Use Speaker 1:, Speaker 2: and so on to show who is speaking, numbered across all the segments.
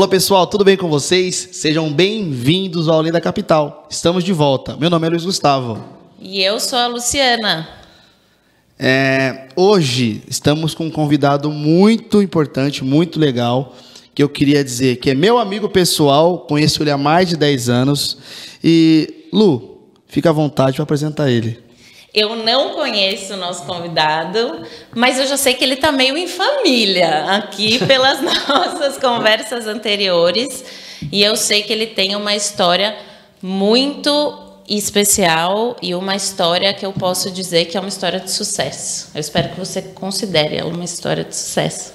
Speaker 1: Olá pessoal, tudo bem com vocês? Sejam bem-vindos ao Além da Capital. Estamos de volta. Meu nome é Luiz Gustavo.
Speaker 2: E eu sou a Luciana.
Speaker 1: É, hoje estamos com um convidado muito importante, muito legal, que eu queria dizer que é meu amigo pessoal, conheço ele há mais de 10 anos. E, Lu, fica à vontade para apresentar ele.
Speaker 2: Eu não conheço o nosso convidado, mas eu já sei que ele está meio em família aqui pelas nossas conversas anteriores. E eu sei que ele tem uma história muito especial e uma história que eu posso dizer que é uma história de sucesso. Eu espero que você considere ela uma história de sucesso.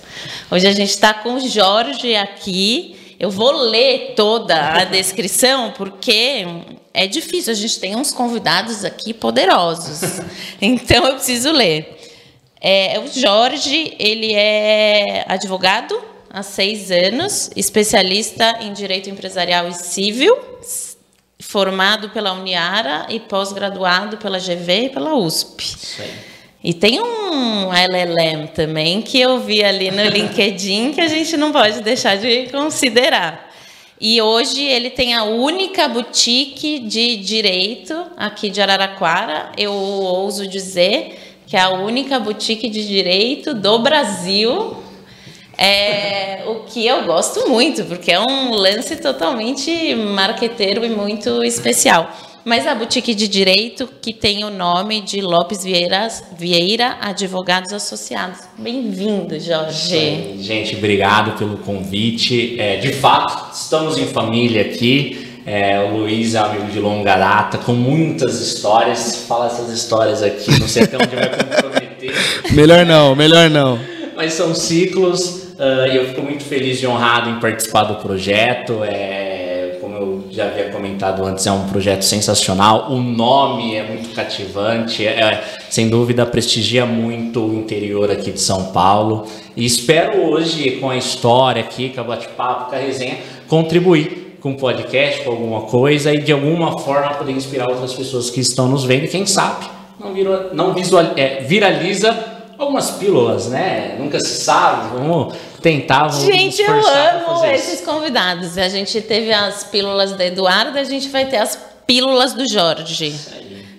Speaker 2: Hoje a gente está com o Jorge aqui. Eu vou ler toda a descrição porque é difícil. A gente tem uns convidados aqui poderosos, então eu preciso ler. É, o Jorge, ele é advogado há seis anos, especialista em direito empresarial e civil, formado pela Uniara e pós-graduado pela GV e pela USP. Aí. E tem um LLM também que eu vi ali no LinkedIn que a gente não pode deixar de considerar. E hoje ele tem a única boutique de direito aqui de Araraquara. Eu ouso dizer que é a única boutique de direito do Brasil. É, o que eu gosto muito, porque é um lance totalmente marqueteiro e muito especial. Mas a boutique de direito que tem o nome de Lopes Vieira, Vieira Advogados Associados. Bem-vindo, Jorge.
Speaker 3: Gente, obrigado pelo convite. É, de fato, estamos em família aqui. É, o Luiz é amigo de longa data, com muitas histórias. Fala essas histórias aqui, não sei até onde vai comprometer.
Speaker 1: melhor não, melhor não.
Speaker 3: Mas são ciclos uh, e eu fico muito feliz e honrado em participar do projeto. É, já havia comentado antes, é um projeto sensacional. O nome é muito cativante, é, é, sem dúvida prestigia muito o interior aqui de São Paulo. E espero hoje, com a história aqui, com a bate-papo, com a resenha, contribuir com o podcast, com alguma coisa e de alguma forma poder inspirar outras pessoas que estão nos vendo. Quem sabe não, virou, não visual, é, viraliza algumas pílulas, né? Nunca se sabe. Vamos tentar. Vamos
Speaker 2: gente, eu amo esses convidados. A gente teve as pílulas da Eduardo, a gente vai ter as pílulas do Jorge.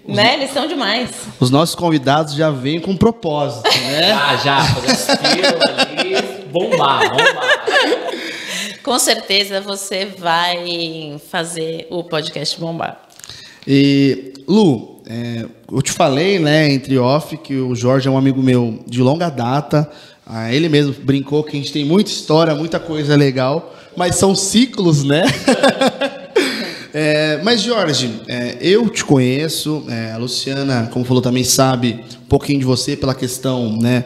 Speaker 2: Né? Eles são demais.
Speaker 1: Os nossos convidados já vêm com propósito, né?
Speaker 3: ah, já, fazer as pílulas ali, bombar, bombar.
Speaker 2: Com certeza você vai fazer o podcast bombar.
Speaker 1: E, Lu, é, eu te falei, né, entre off, que o Jorge é um amigo meu de longa data. Ah, ele mesmo brincou que a gente tem muita história, muita coisa legal, mas são ciclos, né? é, mas, Jorge, é, eu te conheço, é, a Luciana, como falou, também sabe um pouquinho de você pela questão, né?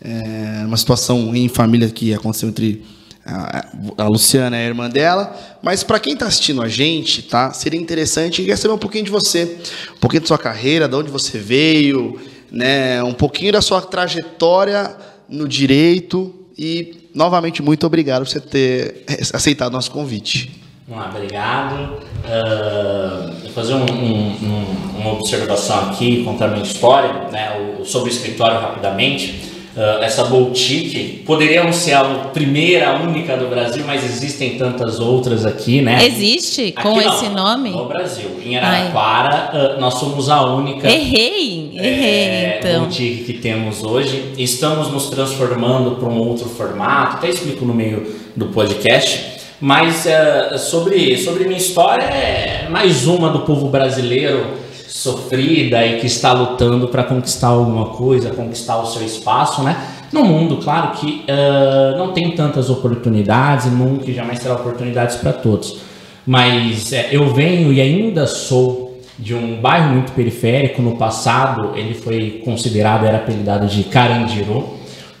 Speaker 1: É, uma situação em família que aconteceu entre a, Luciana é a irmã dela, mas para quem está assistindo a gente, tá? Seria interessante quer saber um pouquinho de você, um pouquinho da sua carreira, de onde você veio, né? Um pouquinho da sua trajetória no direito e novamente muito obrigado por você ter aceitado nosso convite.
Speaker 3: Vamos obrigado. Uh, vou fazer um, um, uma observação aqui, contar minha história, né, sobre o escritório rapidamente. Uh, essa boutique poderia não ser a primeira, a única do Brasil, mas existem tantas outras aqui, né?
Speaker 2: Existe aqui com não, esse nome?
Speaker 3: No Brasil. Em Araraquara, uh, nós somos a única.
Speaker 2: Errei, errei. É, então.
Speaker 3: Boutique que temos hoje. Estamos nos transformando para um outro formato, até explico no meio do podcast. Mas uh, sobre, sobre minha história, é mais uma do povo brasileiro sofrida e que está lutando para conquistar alguma coisa, conquistar o seu espaço, né? No mundo, claro que uh, não tem tantas oportunidades, nunca e jamais terá oportunidades para todos. Mas é, eu venho e ainda sou de um bairro muito periférico. No passado, ele foi considerado, era apelidado de Carandiru.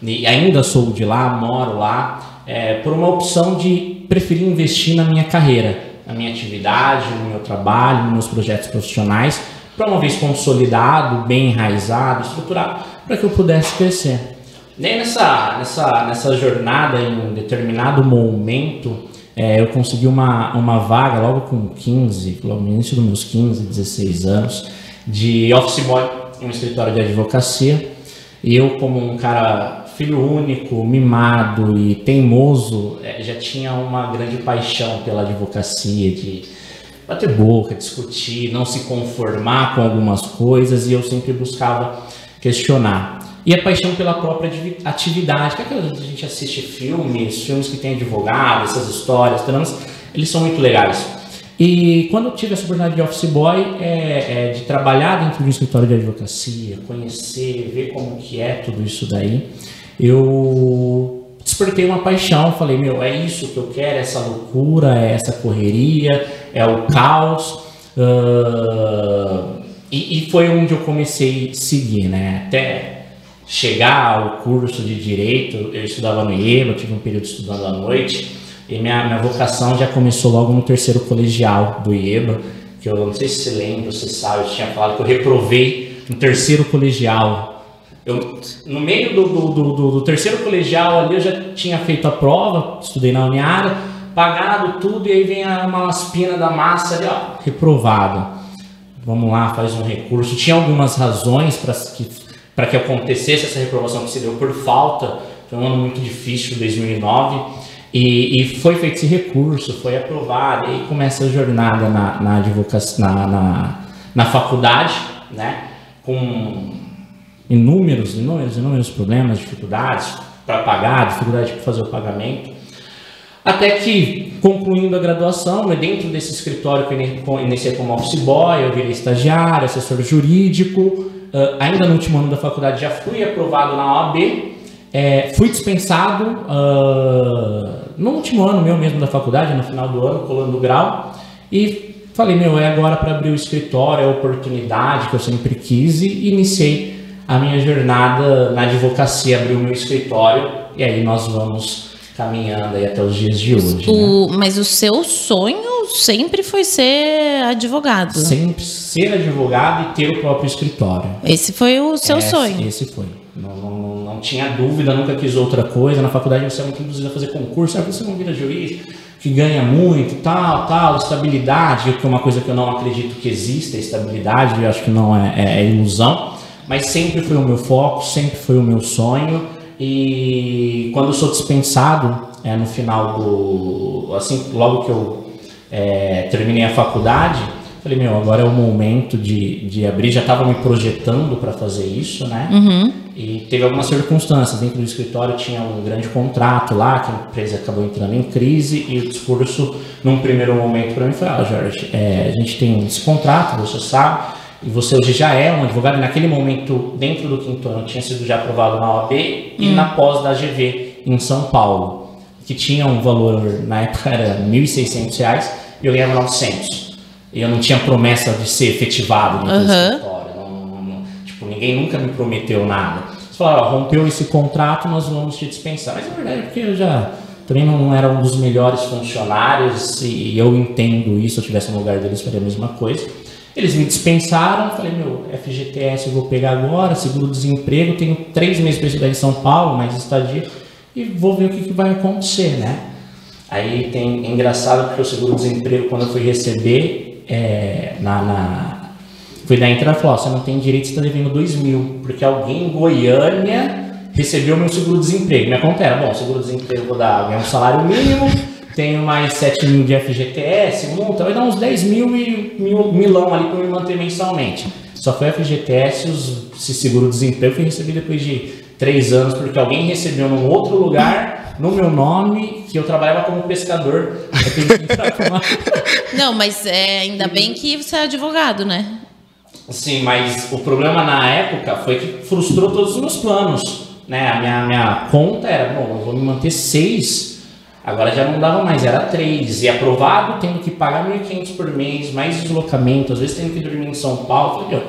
Speaker 3: E ainda sou de lá, moro lá, é, por uma opção de preferir investir na minha carreira, na minha atividade, no meu trabalho, nos meus projetos profissionais para uma vez consolidado, bem enraizado, estruturado, para que eu pudesse crescer. Nem nessa, nessa, nessa jornada, em um determinado momento, é, eu consegui uma, uma vaga logo com 15, no início dos meus 15, 16 anos, de office boy em um escritório de advocacia. E eu, como um cara filho único, mimado e teimoso, é, já tinha uma grande paixão pela advocacia, de bater boca, discutir, não se conformar com algumas coisas e eu sempre buscava questionar. E a paixão pela própria atividade, que é a gente assiste filmes, filmes que tem advogado, essas histórias, dramas, eles são muito legais. E quando eu tive essa oportunidade de office boy, é, é, de trabalhar dentro de um escritório de advocacia, conhecer, ver como que é tudo isso daí, eu despertei uma paixão, falei, meu, é isso que eu quero, é essa loucura, é essa correria, é o caos. Uh, e, e, foi onde eu comecei a seguir, né? Até chegar ao curso de Direito, eu estudava no IEMA, tive um período estudando à noite, e minha, minha vocação já começou logo no terceiro colegial do IEBA, que eu não sei se você lembra, se sabe, eu tinha falado que eu reprovei no terceiro colegial. Eu, no meio do, do, do, do, terceiro colegial ali, eu já tinha feito a prova, estudei na Uniara, pagado tudo, e aí vem uma laspina da massa ali, ó, reprovado. Vamos lá, faz um recurso. Tinha algumas razões para que, que acontecesse essa reprovação que se deu por falta. Foi um ano muito difícil, 2009. E, e, foi feito esse recurso, foi aprovado, e aí começa a jornada na, na na, na, na faculdade, né? Com inúmeros, inúmeros, inúmeros problemas, dificuldades para pagar, dificuldade para fazer o pagamento. Até que, concluindo a graduação, dentro desse escritório que eu iniciei como office boy, eu virei estagiário, assessor jurídico. Uh, ainda no último ano da faculdade já fui aprovado na OAB. É, fui dispensado uh, no último ano meu mesmo da faculdade, no final do ano, colando o grau, e falei, meu, é agora para abrir o escritório, é a oportunidade que eu sempre quis e iniciei a minha jornada na advocacia, abri o meu escritório e aí nós vamos caminhando aí até os dias de hoje.
Speaker 2: O, né? Mas o seu sonho sempre foi ser advogado?
Speaker 3: Sempre ser advogado e ter o próprio escritório.
Speaker 2: Esse foi o seu
Speaker 3: esse,
Speaker 2: sonho?
Speaker 3: Esse foi. Não, não, não, tinha dúvida, nunca quis outra coisa. Na faculdade você é muito induzido a fazer concurso, ah, você não vira juiz, que ganha muito, tal, tal, estabilidade, que é uma coisa que eu não acredito que exista, estabilidade, eu acho que não é, é, é ilusão. Mas sempre foi o meu foco, sempre foi o meu sonho. E quando eu sou dispensado, é, no final do. Assim, logo que eu é, terminei a faculdade, falei, meu, agora é o momento de, de abrir. Já estava me projetando para fazer isso, né?
Speaker 2: Uhum.
Speaker 3: E teve algumas circunstâncias. Dentro do escritório tinha um grande contrato lá, que a empresa acabou entrando em crise, e o discurso, num primeiro momento, para mim foi: Ah, Jorge, é, a gente tem esse contrato, você sabe e você hoje já é um advogado, e naquele momento, dentro do quinto ano, tinha sido já aprovado na OAB hum. e na pós da GV em São Paulo, que tinha um valor, na época era R$ 1.600 e eu ganhava 900. E eu não tinha promessa de ser efetivado no uhum. escritório. Não, não, não, tipo, ninguém nunca me prometeu nada. Você falaram, rompeu esse contrato, nós vamos te dispensar. Mas na verdade, é porque eu já também não era um dos melhores funcionários e eu entendo isso, se eu estivesse no lugar deles, faria a mesma coisa. Eles me dispensaram, falei, meu, FGTS eu vou pegar agora, seguro-desemprego, tenho três meses para estudar em São Paulo, mais estadia, e vou ver o que, que vai acontecer, né? Aí tem, é engraçado porque o seguro-desemprego, quando eu fui receber, é, na, na, fui dar entrada e falou, você não tem direito, você está devendo dois mil, porque alguém em Goiânia recebeu meu seguro-desemprego. Minha conta era, bom, seguro-desemprego vou dar, ganhar um salário mínimo, tenho mais 7 mil de FGTS, multa, vai dar uns 10 mil e mil, milão ali para me manter mensalmente. Só foi FGTS, os, esse seguro-desemprego foi recebido depois de 3 anos, porque alguém recebeu num outro lugar, no meu nome, que eu trabalhava como pescador.
Speaker 2: Não, mas é, ainda bem que você é advogado, né?
Speaker 3: Sim, mas o problema na época foi que frustrou todos os meus planos. Né? A minha, minha conta era, bom, eu vou me manter seis Agora já não dava mais, era três. E aprovado, tendo que pagar 1.500 por mês, mais deslocamento, às vezes tendo que dormir em São Paulo. Falei,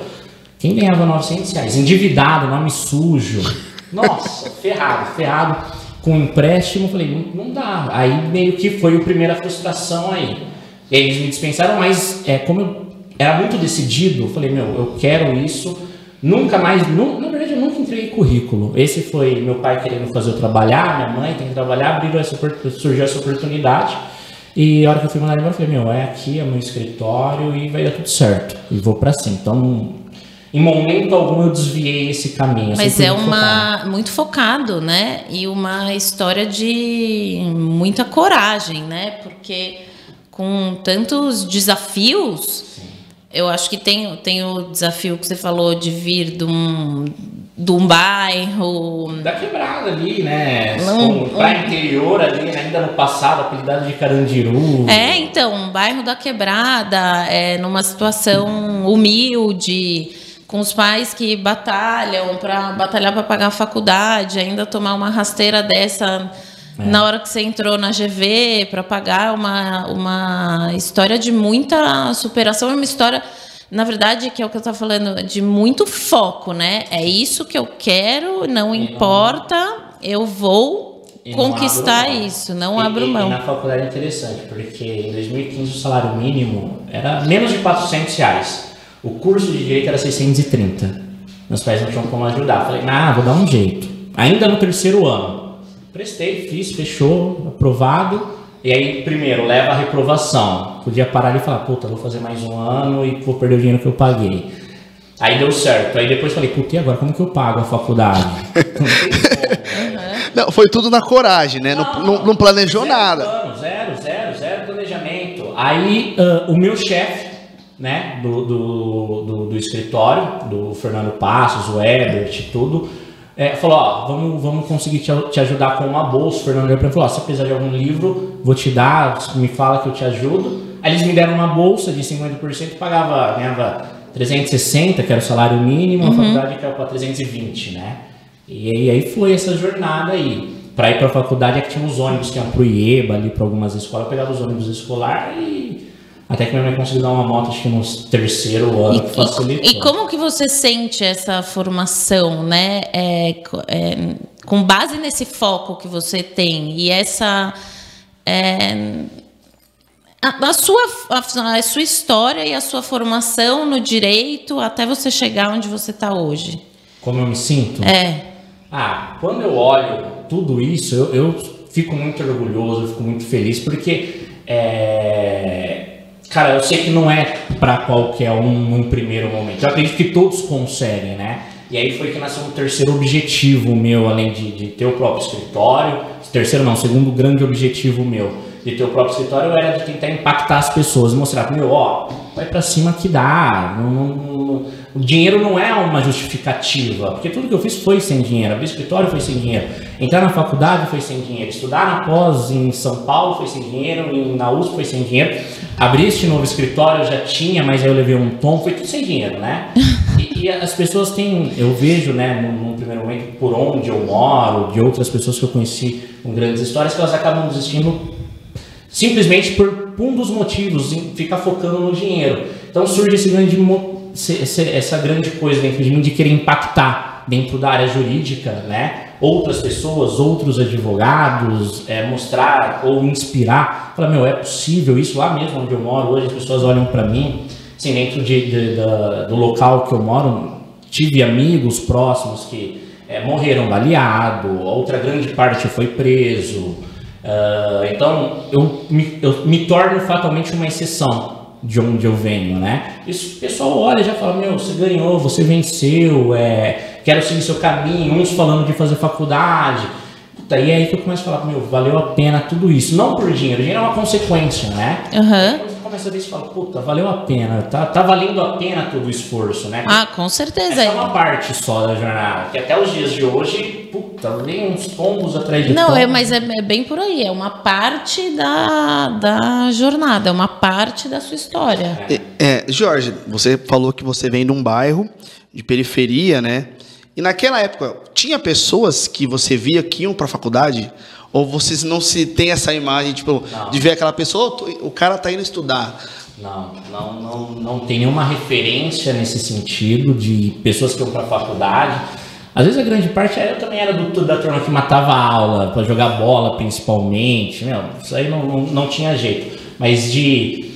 Speaker 3: quem ganhava 900 reais? Endividado, nome sujo. Nossa, ferrado, ferrado. Com empréstimo, falei, não, não dá. Aí meio que foi a primeira frustração aí. E aí eles me dispensaram, mas é, como eu era muito decidido, eu falei, meu, eu quero isso. Nunca mais, nu, na verdade eu nunca entreguei currículo. Esse foi meu pai querendo fazer eu trabalhar, minha mãe tem que trabalhar, abriu essa, surgiu essa oportunidade. E a hora que eu fui mandar embora, eu falei, meu, é aqui, é meu escritório e vai dar tudo certo. E vou para cima. Então, Em momento algum eu desviei esse caminho.
Speaker 2: Mas é uma focado. muito focado, né? E uma história de muita coragem, né? Porque com tantos desafios, Sim. eu acho que tem, tem o desafio que você falou de vir de um, de um bairro.
Speaker 3: Da quebrada ali, né? Um, um, pra interior ali, né? ainda no passado, apelidado de Carandiru.
Speaker 2: É, então, um bairro da quebrada, é, numa situação humilde, com os pais que batalham para batalhar para pagar a faculdade, ainda tomar uma rasteira dessa. É. Na hora que você entrou na GV para pagar uma, uma história de muita superação, é uma história na verdade, que é o que eu estava falando, de muito foco, né? É isso que eu quero, não e importa, não... eu vou conquistar isso, não
Speaker 3: e,
Speaker 2: abro mão.
Speaker 3: E na faculdade é interessante, porque em 2015 o salário mínimo era menos de 400 reais. O curso de direito era 630. Meus pais não tinham como ajudar. Falei, ah, vou dar um jeito. Ainda no terceiro ano. Prestei, fiz, fechou, aprovado. E aí, primeiro, leva a reprovação. Podia parar e falar, puta, vou fazer mais um ano e vou perder o dinheiro que eu paguei. Aí deu certo. Aí depois falei, puta, e agora como que eu pago a faculdade?
Speaker 1: Não, foi tudo na coragem, né? Não, não, não planejou
Speaker 3: zero
Speaker 1: nada.
Speaker 3: Plano, zero, zero, zero planejamento. Aí uh, o meu chefe, né, do, do, do, do, escritório, do Fernando Passos, o Ebert, tudo, é, falou, ó, vamos, vamos conseguir te, te ajudar com uma bolsa. O Fernando Leopoldo falou, ó, se precisar de algum livro, vou te dar, me fala que eu te ajudo. Aí eles me deram uma bolsa de 50%, pagava, ganhava 360, que era o salário mínimo, uhum. a faculdade caiu para 320, né? E aí, aí foi essa jornada aí. Para ir para a faculdade é que tinha os ônibus que iam para o IEBA, ali para algumas escolas, eu pegava os ônibus escolares e até que minha mãe conseguiu dar uma moto, acho que no terceiro ano, e, facilitou.
Speaker 2: E, como que você sente essa formação, né? É, é, com base nesse foco que você tem e essa... É, a, a, sua, a, a, sua história e a sua formação no direito até você chegar onde você está hoje.
Speaker 3: Como eu me sinto?
Speaker 2: É.
Speaker 3: Ah, quando eu olho tudo isso, eu, eu fico muito orgulhoso, eu fico muito feliz, porque é, Cara, eu sei que não é para qualquer um num primeiro momento. Eu acredito que todos conseguem, né? E aí foi que nasceu um terceiro objetivo meu, além de, de ter o próprio escritório. Terceiro não, segundo grande objetivo meu de ter o próprio escritório era de tentar impactar as pessoas, mostrar, meu, ó, vai para cima que dá. Não, não, o dinheiro não é uma justificativa, porque tudo que eu fiz foi sem dinheiro. Abrir escritório foi sem dinheiro. Entrar na faculdade foi sem dinheiro. Estudar na pós em São Paulo foi sem dinheiro. Na USP foi sem dinheiro. Abrir este novo escritório eu já tinha, mas aí eu levei um tom, foi tudo sem dinheiro, né? E, e as pessoas têm, eu vejo, né, num, num, primeiro momento, por onde eu moro, de outras pessoas que eu conheci com grandes histórias, que elas acabam desistindo simplesmente por um dos motivos, em ficar focando no dinheiro. Então surge esse grande essa grande coisa dentro de mim de querer impactar dentro da área jurídica, né? Outras pessoas, outros advogados, é, mostrar ou inspirar, falar, meu, é possível isso? Lá mesmo onde eu moro hoje, as pessoas olham para mim, assim, dentro de, de, do local que eu moro, tive amigos próximos que é, morreram baleado, outra grande parte foi preso, uh, então eu me, eu me torno fatalmente uma exceção de onde eu venho, né? Isso o pessoal olha e já fala, meu, você ganhou, você venceu, é, quero seguir seu caminho, uns falando de fazer faculdade. Puta, e é aí que eu começo a falar, meu, valeu a pena tudo isso. Não por dinheiro, dinheiro é uma consequência, né?
Speaker 2: Uhum
Speaker 3: começa a ver e fala, puta, valeu a pena, tá, tá valendo a pena todo o esforço, né?
Speaker 2: Ah, com certeza.
Speaker 3: Essa é uma parte só da jornada, que até os dias de hoje, puta, vem uns tombos atrás de
Speaker 2: Não, é, mas é, é, bem por aí, é uma parte da, da jornada, é uma parte da sua história.
Speaker 1: É, é, Jorge, você falou que você vem de um bairro de periferia, né? E naquela época, tinha pessoas que você via que iam para a faculdade ou vocês não se tem essa imagem, tipo, não. de ver aquela pessoa, o cara tá indo estudar?
Speaker 3: Não, não, não, não tem nenhuma referência nesse sentido de pessoas que vão para a faculdade. Às vezes a grande parte, eu também era do, da turma que matava a aula, para jogar bola principalmente. Meu, isso aí não, não, não tinha jeito. Mas de.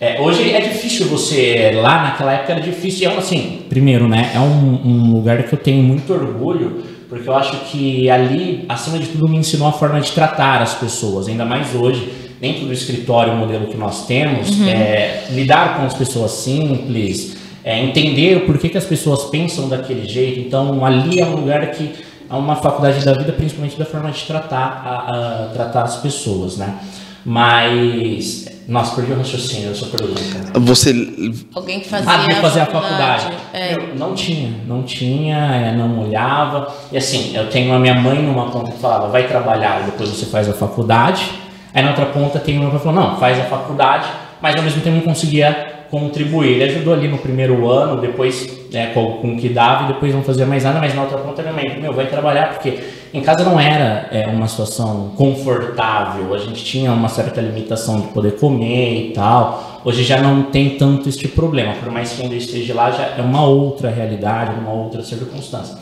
Speaker 3: É, hoje é difícil você. Lá naquela época era difícil. É assim, primeiro, né? É um, um lugar que eu tenho muito orgulho porque eu acho que ali, acima de tudo, me ensinou a forma de tratar as pessoas, ainda mais hoje, dentro do escritório, o modelo que nós temos, uhum. é, lidar com as pessoas simples, é, entender o porquê que as pessoas pensam daquele jeito. Então, ali é um lugar que é uma faculdade da vida, principalmente da forma de tratar, a, a tratar as pessoas, né? Mas, nossa, perdi o raciocínio da sua pergunta.
Speaker 1: Você.
Speaker 2: Alguém que fazia,
Speaker 3: Ah, de fazer a
Speaker 2: faculdade.
Speaker 3: faculdade.
Speaker 2: É.
Speaker 3: Meu, não tinha, não tinha, é, não olhava. E assim, eu tenho a minha mãe numa ponta que falava, vai trabalhar e depois você faz a faculdade. Aí na outra ponta tem uma que falou, não, faz a faculdade, mas ao mesmo tempo não conseguia contribuir. Ele ajudou ali no primeiro ano, depois né, com, com o que dava e depois não fazia mais nada, mas na outra ponta minha mãe, meu, vai trabalhar, porque em casa não era é, uma situação confortável, a gente tinha uma certa limitação de poder comer e tal. Hoje já não tem tanto este problema, por mais que ainda esteja lá, já é uma outra realidade, uma outra circunstância.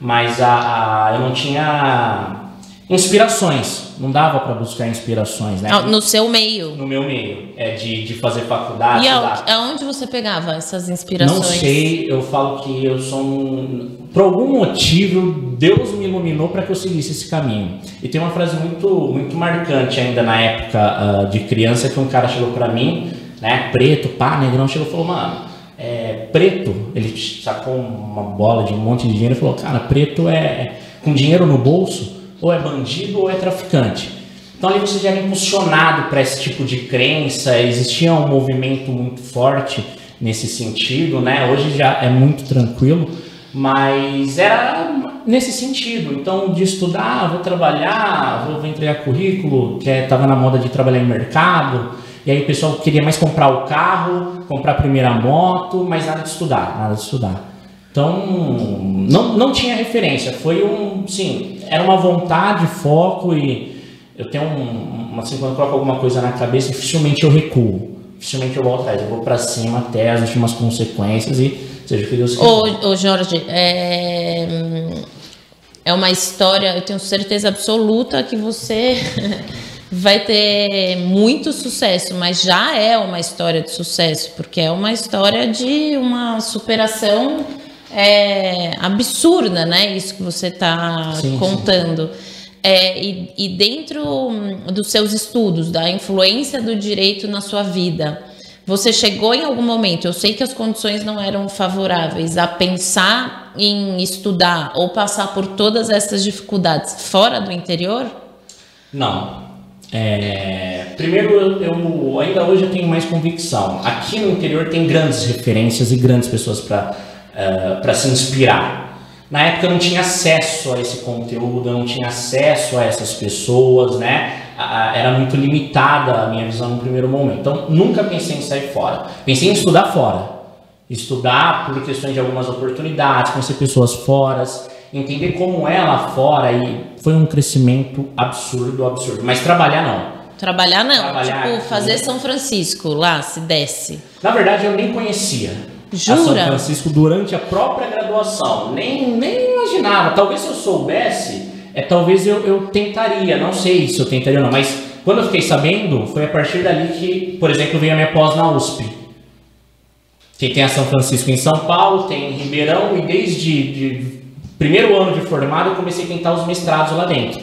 Speaker 3: Mas a, a- eu não tinha inspirações, não dava para buscar inspirações, né?
Speaker 2: No seu meio.
Speaker 3: No meu meio, é de, de fazer faculdade,
Speaker 2: E aonde, aonde você pegava essas inspirações?
Speaker 3: Não sei, eu falo que eu sou um. Por algum motivo, Deus me iluminou para que eu seguisse esse caminho. E tem uma frase muito, muito marcante ainda na época ah, de criança que um cara chegou para mim, né, preto, pá, negrão, chegou e falou, mano, é, preto, ele sacou uma bola de um monte de dinheiro e falou, cara, preto é com dinheiro no bolso, ou é bandido ou é traficante. Então ali você já era impulsionado para esse tipo de crença, existia um movimento muito forte nesse sentido, né? Hoje já é muito tranquilo, mas era nesse sentido. Então de estudar, vou trabalhar, vou, vou entregar currículo, que estava na moda de trabalhar em mercado, e aí o pessoal queria mais comprar o carro, comprar a primeira moto, mas nada de estudar, nada de estudar. Então, não, não tinha referência. Foi um, sim, era uma vontade, foco e eu tenho um, um- assim, quando eu coloco alguma coisa na cabeça, dificilmente eu recuo. Dificilmente eu volto atrás. Eu vou pra cima até as últimas consequências e seja o que Deus quiser.
Speaker 2: Ô, ô Jorge, é, é uma história, eu tenho certeza absoluta que você vai ter muito sucesso, mas já é uma história de sucesso, porque é uma história de uma superação é, absurda, né? Isso que você está
Speaker 3: Sim, sim.
Speaker 2: É, e, e dentro hum, dos seus estudos, da influência do direito na sua vida, você chegou em algum momento, eu sei que as condições não eram favoráveis, a pensar em estudar ou passar por todas essas dificuldades fora do interior?
Speaker 3: Não. É, primeiro, eu, eu- ainda hoje eu tenho mais convicção. Aqui no interior tem grandes referências e grandes pessoas para se inspirar. Na época eu não tinha acesso a esse conteúdo, eu não tinha acesso a essas pessoas, né? Era muito limitada a minha visão no primeiro momento. Então, nunca pensei em sair fora. Pensei em estudar fora. Estudar por questões de algumas oportunidades, conhecer pessoas fora, entender como é lá fora e foi um crescimento absurdo, absurdo. Mas trabalhar não.
Speaker 2: Trabalhar não,
Speaker 3: Trabalhar
Speaker 2: tipo, fazer São Francisco lá, se desce.
Speaker 3: Na verdade, eu nem conhecia a São
Speaker 2: Jura?
Speaker 3: Francisco durante a própria graduação. Nem, nem imaginava. Talvez se eu soubesse, é, talvez eu, eu tentaria. Não sei se eu tentaria ou não, mas quando eu fiquei sabendo, foi a partir dali que, por exemplo, veio a minha pós na USP. Que tem a São Francisco em São Paulo, tem em Ribeirão, e desde de primeiro ano de formado eu comecei a tentar os mestrados lá dentro.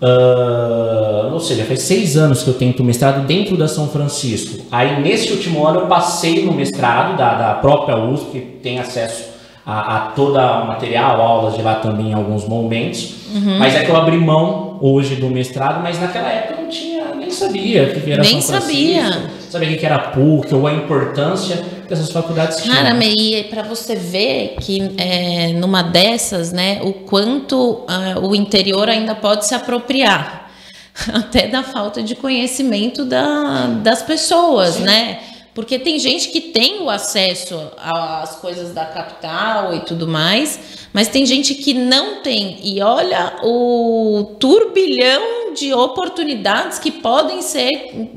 Speaker 3: Ah, ou seja, faz seis anos que eu tento mestrado dentro da São Francisco. Aí, nesse último ano, eu passei no mestrado da, da própria USP, que tem acesso a, a todo o material, aulas de lá também em alguns momentos. Mas é que eu abri mão hoje do mestrado, mas naquela época eu não tinha, nem sabia o que era
Speaker 2: Nem
Speaker 3: São Francisco,
Speaker 2: sabia.
Speaker 3: sabia o que era PUC ou a importância dessas faculdades tinham.
Speaker 2: Cara, Mei, para você ver que é, numa dessas, né, o quanto ah, o interior ainda pode se apropriar, até da falta de conhecimento da, das pessoas, né? Porque tem gente que tem o acesso às coisas da capital e tudo mais, mas tem gente que não tem. E olha o turbilhão de oportunidades que podem ser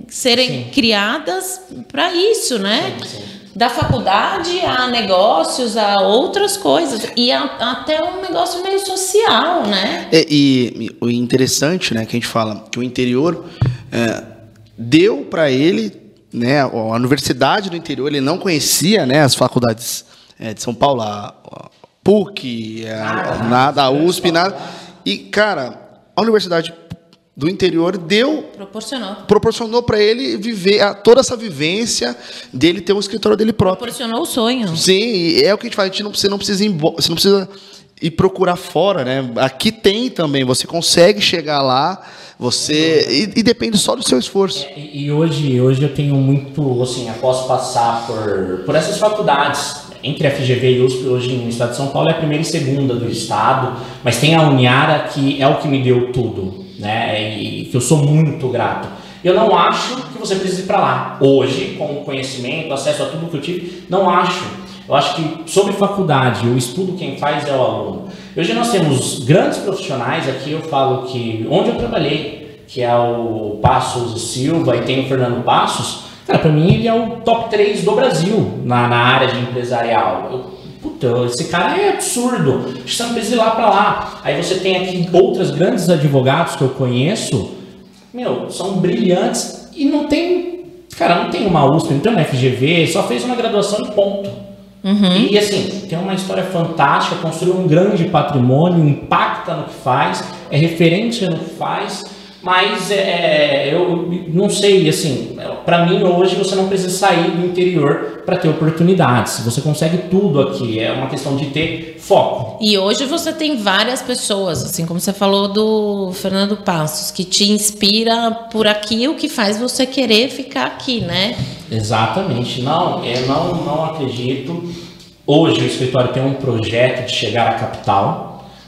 Speaker 2: serem
Speaker 3: Sim.
Speaker 2: criadas para isso, né?
Speaker 3: Sim, sim.
Speaker 2: Da faculdade a negócios, a outras coisas. E a- até um negócio meio social, né?
Speaker 1: É, e, e o interessante, né, que a gente fala que o interior é, deu para ele, né, a universidade do interior, ele não conhecia, né, as faculdades é, de São Paulo, a, a PUC, a,
Speaker 3: Nada,
Speaker 1: nada, a
Speaker 3: nada.
Speaker 1: USP, nada. E cara, a universidade do interior deu
Speaker 2: Proporcionou.
Speaker 1: proporcionou para ele viver a, toda essa vivência dele ter um escritório dele próprio.
Speaker 2: Proporcionou o sonho.
Speaker 1: Sim, e é o que a gente fala, a gente não, você não precisa ir, você não precisa ir procurar fora, né? Aqui tem também, você consegue chegar lá, você e, e depende só do seu esforço.
Speaker 3: E, e hoje, hoje eu tenho muito, assim, após passar por, por essas faculdades, entre a FGV e USP, hoje no estado de São Paulo é a primeira e segunda do estado, mas tem a Uniara que é o que me deu tudo, né? E que eu sou muito grato. Eu não acho que você precise ir para lá. Hoje, com o conhecimento, acesso a tudo que eu tive, não acho. Eu acho que sobre faculdade, o estudo quem faz é o aluno. Hoje nós temos grandes profissionais, aqui eu falo que onde eu trabalhei, que é o Passos Silva e tem o Fernando Passos, cara, para mim ele é o top 3 do Brasil na, na área de empresarial. Eu, puta, esse cara é absurdo, você não precisa ir lá para lá. Aí você tem aqui outros grandes advogados que eu conheço, meu, são brilhantes e não tem, cara, não tem uma USP, não tem uma FGV, só fez uma graduação e ponto. E assim, tem uma história fantástica, construiu um grande patrimônio, impacta no que faz, é referência no que faz, mas é, eu não sei, assim, para mim hoje você não precisa sair do interior para ter oportunidades. Você consegue tudo aqui, é uma questão de ter foco.
Speaker 2: E hoje você tem várias pessoas, assim como você falou do Fernando Passos, que te inspira por aqui, o que faz você querer ficar aqui, né?
Speaker 3: Exatamente. Não, eu não, não acredito. Hoje o escritório tem um projeto de chegar à capital.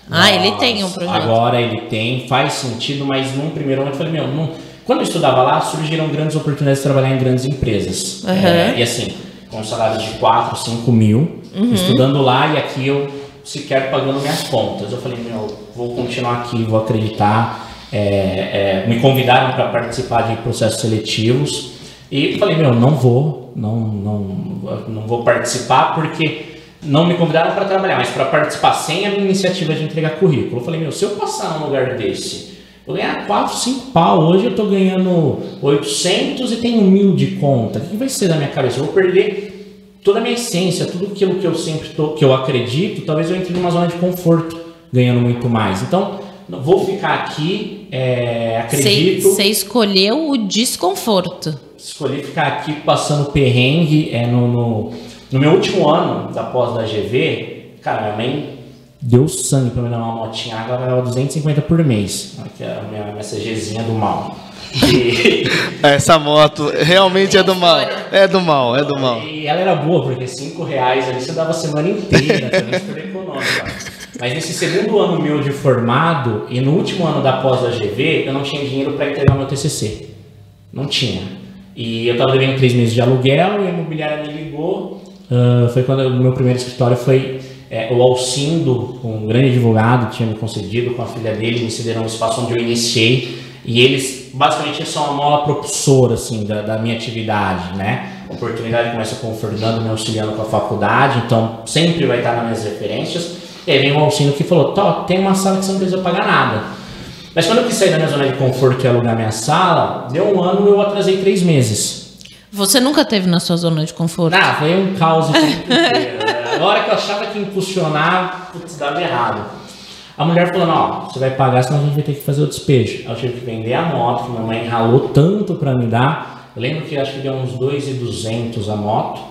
Speaker 2: Ah, ele tem um projeto.
Speaker 3: Agora ele tem, faz sentido, mas num primeiro momento eu falei, meu, não... quando eu estudava lá, surgiram grandes oportunidades de trabalhar em grandes empresas.
Speaker 2: Uhum.
Speaker 3: É, e assim, com salários de 4, 5 mil,
Speaker 2: Uhum.
Speaker 3: estudando lá e aqui eu sequer pagando minhas contas. Eu falei, meu, vou continuar aqui, vou acreditar. É, é, me convidaram para participar de processos seletivos e falei, meu, não vou, não, não, não vou participar porque não me convidaram para trabalhar, mas para participar sem a minha iniciativa de entregar currículo. Eu falei, meu, se eu passar num lugar desse, vou ganhar 4, 5 pau. Hoje eu tô ganhando 800 e tenho mil de conta. O que vai ser da minha cabeça? Eu vou perder toda a minha essência, tudo aquilo que eu sempre tô, que eu acredito. Talvez eu entre numa zona de conforto, ganhando muito mais. Então, vou ficar aqui, é, acredito.
Speaker 2: Você escolheu o desconforto.
Speaker 3: Escolhi ficar aqui passando perrengue é, no, no, no meu último ano da pós da GV. Cara, minha mãe deu sangue pra me dar uma motinha, agora ela 250 por mês. Que é a minha, minha CGzinha do mal. E,
Speaker 1: Essa moto realmente é do mal. É do mal, é do mal.
Speaker 3: e ela era boa, porque 5 reais ali você dava a semana inteira, também super econômica. Mas nesse segundo ano meu de formado e no último ano da pós da GV, eu não tinha dinheiro para entregar meu TCC. Não tinha. E eu estava devendo três meses de aluguel e a imobiliária me ligou. Ah, foi quando o meu primeiro escritório foi é, o Alcindo, um grande advogado, tinha me concedido com a filha dele, me cederam um espaço onde eu iniciei. E eles, basicamente, são a mola propulsora, assim, da, da minha atividade, né? A oportunidade começa com o Fernando me auxiliando com a faculdade, então sempre vai estar nas minhas referências. E aí vem o Alcindo que falou, Tó, tem uma sala que você não precisa pagar nada. Mas quando eu quis sair da minha zona de conforto e alugar minha sala, deu um ano e eu atrasei três meses.
Speaker 2: Você nunca teve na sua zona de conforto?
Speaker 3: Ah, foi um caos o tempo inteiro. né? Na hora que eu achava que impulsionar, putz, dava errado. A mulher falando, ó, você vai pagar, senão a gente vai ter que fazer o despejo. Eu tive que vender a moto, que minha mãe ralou tanto pra me dar. Eu lembro que acho que deu uns 2,200 a moto.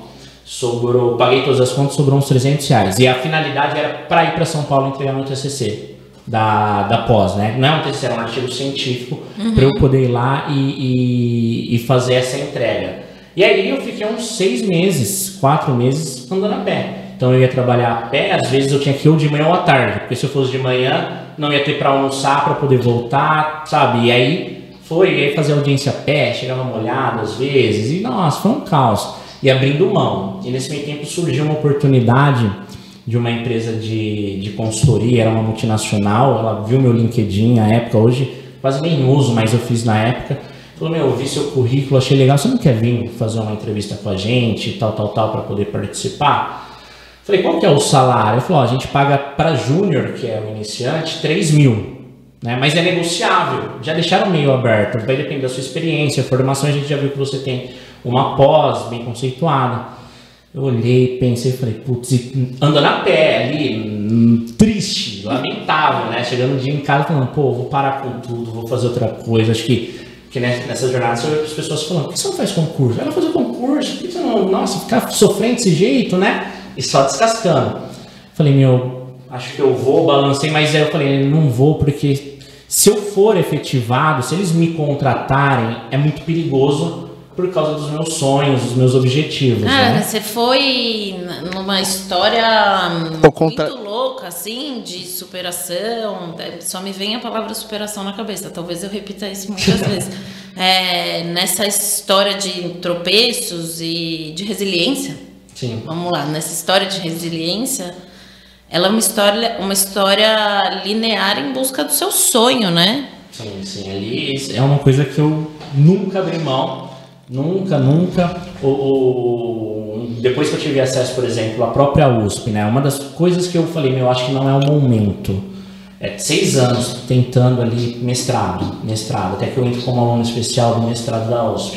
Speaker 3: Sobrou, paguei todas as contas, sobrou uns 300 reais. E a finalidade era para ir para São Paulo entregar meu TCC da, da pós, né? Não é um TCC, é um artigo científico para eu poder ir lá e, e, e fazer essa entrega. E aí eu fiquei uns seis meses, quatro meses andando a pé. Então eu ia trabalhar a pé, às vezes eu tinha que ir ou de manhã ou à tarde, porque se eu fosse de manhã não ia ter para almoçar para poder voltar, sabe? E aí foi, e aí fazer audiência a pé, chegava molhado às vezes, e nossa, foi um caos. E abrindo mão. E nesse meio tempo surgiu uma oportunidade de uma empresa de, de consultoria, era uma multinacional, ela viu meu LinkedIn na época, hoje quase nem uso, mas eu fiz na época. Falou, meu, eu vi seu currículo, achei legal, você não quer vir fazer uma entrevista com a gente, tal, tal, tal, para poder participar? Falei, qual que é o salário? Ele falou, a gente paga para júnior, que é o iniciante, 3 mil. Né? Mas é negociável. Já deixaram meio aberto. Vai depender da sua experiência, formação. A gente já viu que você tem uma pós bem conceituada. Eu olhei, pensei, falei, putz, andando a pé ali, hum, triste, lamentável, né? Chegando um dia em casa falando, pô, vou parar com tudo, vou fazer outra coisa. Acho que, que nessa jornada você as pessoas falando, por que você não faz concurso? Ela fazer concurso, por que você não, nossa, ficar sofrendo desse jeito, né? E só descascando. Falei, meu, acho que eu vou, balancei, mas aí eu falei, não vou porque se eu for efetivado, se eles me contratarem, é muito perigoso por causa dos meus sonhos, dos meus objetivos.
Speaker 2: Cara,
Speaker 3: né?
Speaker 2: você foi numa história muito louca, assim, de superação. Só me vem a palavra superação na cabeça. Talvez eu repita isso muitas vezes. É, nessa história de tropeços e de resiliência.
Speaker 3: Sim.
Speaker 2: Vamos lá, nessa história de resiliência, ela é uma história, uma história linear em busca do seu sonho, né?
Speaker 3: Sim, sim. Ali é uma coisa que eu nunca abri mão Nunca, nunca. O, o, depois que eu tive acesso, por exemplo, à própria USP, né? Uma das coisas que eu falei, meu, acho que não é o momento. É seis anos tentando ali mestrado, mestrado, até que eu entro como aluno especial do mestrado da USP.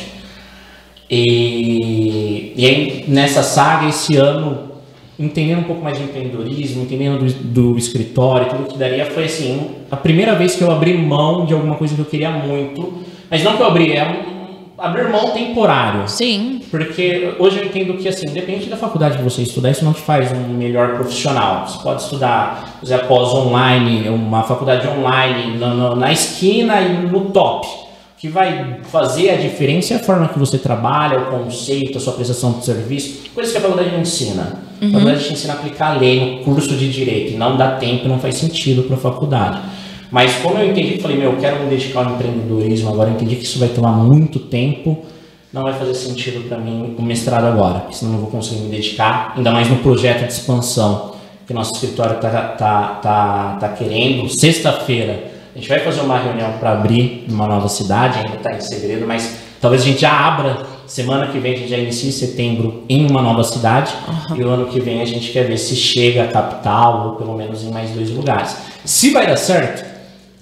Speaker 3: E, e aí, nessa saga, esse ano, entendendo um pouco mais de empreendedorismo, entendendo do, do escritório, tudo que daria, foi assim, a primeira vez que eu abri mão de alguma coisa que eu queria muito, mas não que eu abri, é abrir mão temporário.
Speaker 2: Sim.
Speaker 3: Porque hoje eu entendo que, assim, independente da faculdade que você estudar, isso não te faz um melhor profissional. Você pode estudar, fazer após online, uma faculdade online na, na, na esquina e no top. O que vai fazer a diferença é a forma que você trabalha, o conceito, a sua prestação de serviço, coisas que a faculdade não ensina. Uhum. A faculdade te ensina a aplicar a lei no curso de direito, e não dá tempo, não faz sentido para a faculdade. Mas como eu entendi, falei, meu, eu quero me dedicar ao empreendedorismo agora, eu entendi que isso vai tomar muito tempo, não vai fazer sentido para mim o mestrado agora, porque senão eu não vou conseguir me dedicar, ainda mais no projeto de expansão que nosso escritório está tá, tá, tá querendo. Sexta-feira a gente vai fazer uma reunião para abrir uma nova cidade, ainda está em segredo, mas talvez a gente já abra semana que vem, a gente já inicia em setembro em uma nova cidade uhum. e o ano que vem a gente quer ver se chega à capital ou pelo menos em mais dois lugares. Se vai dar certo,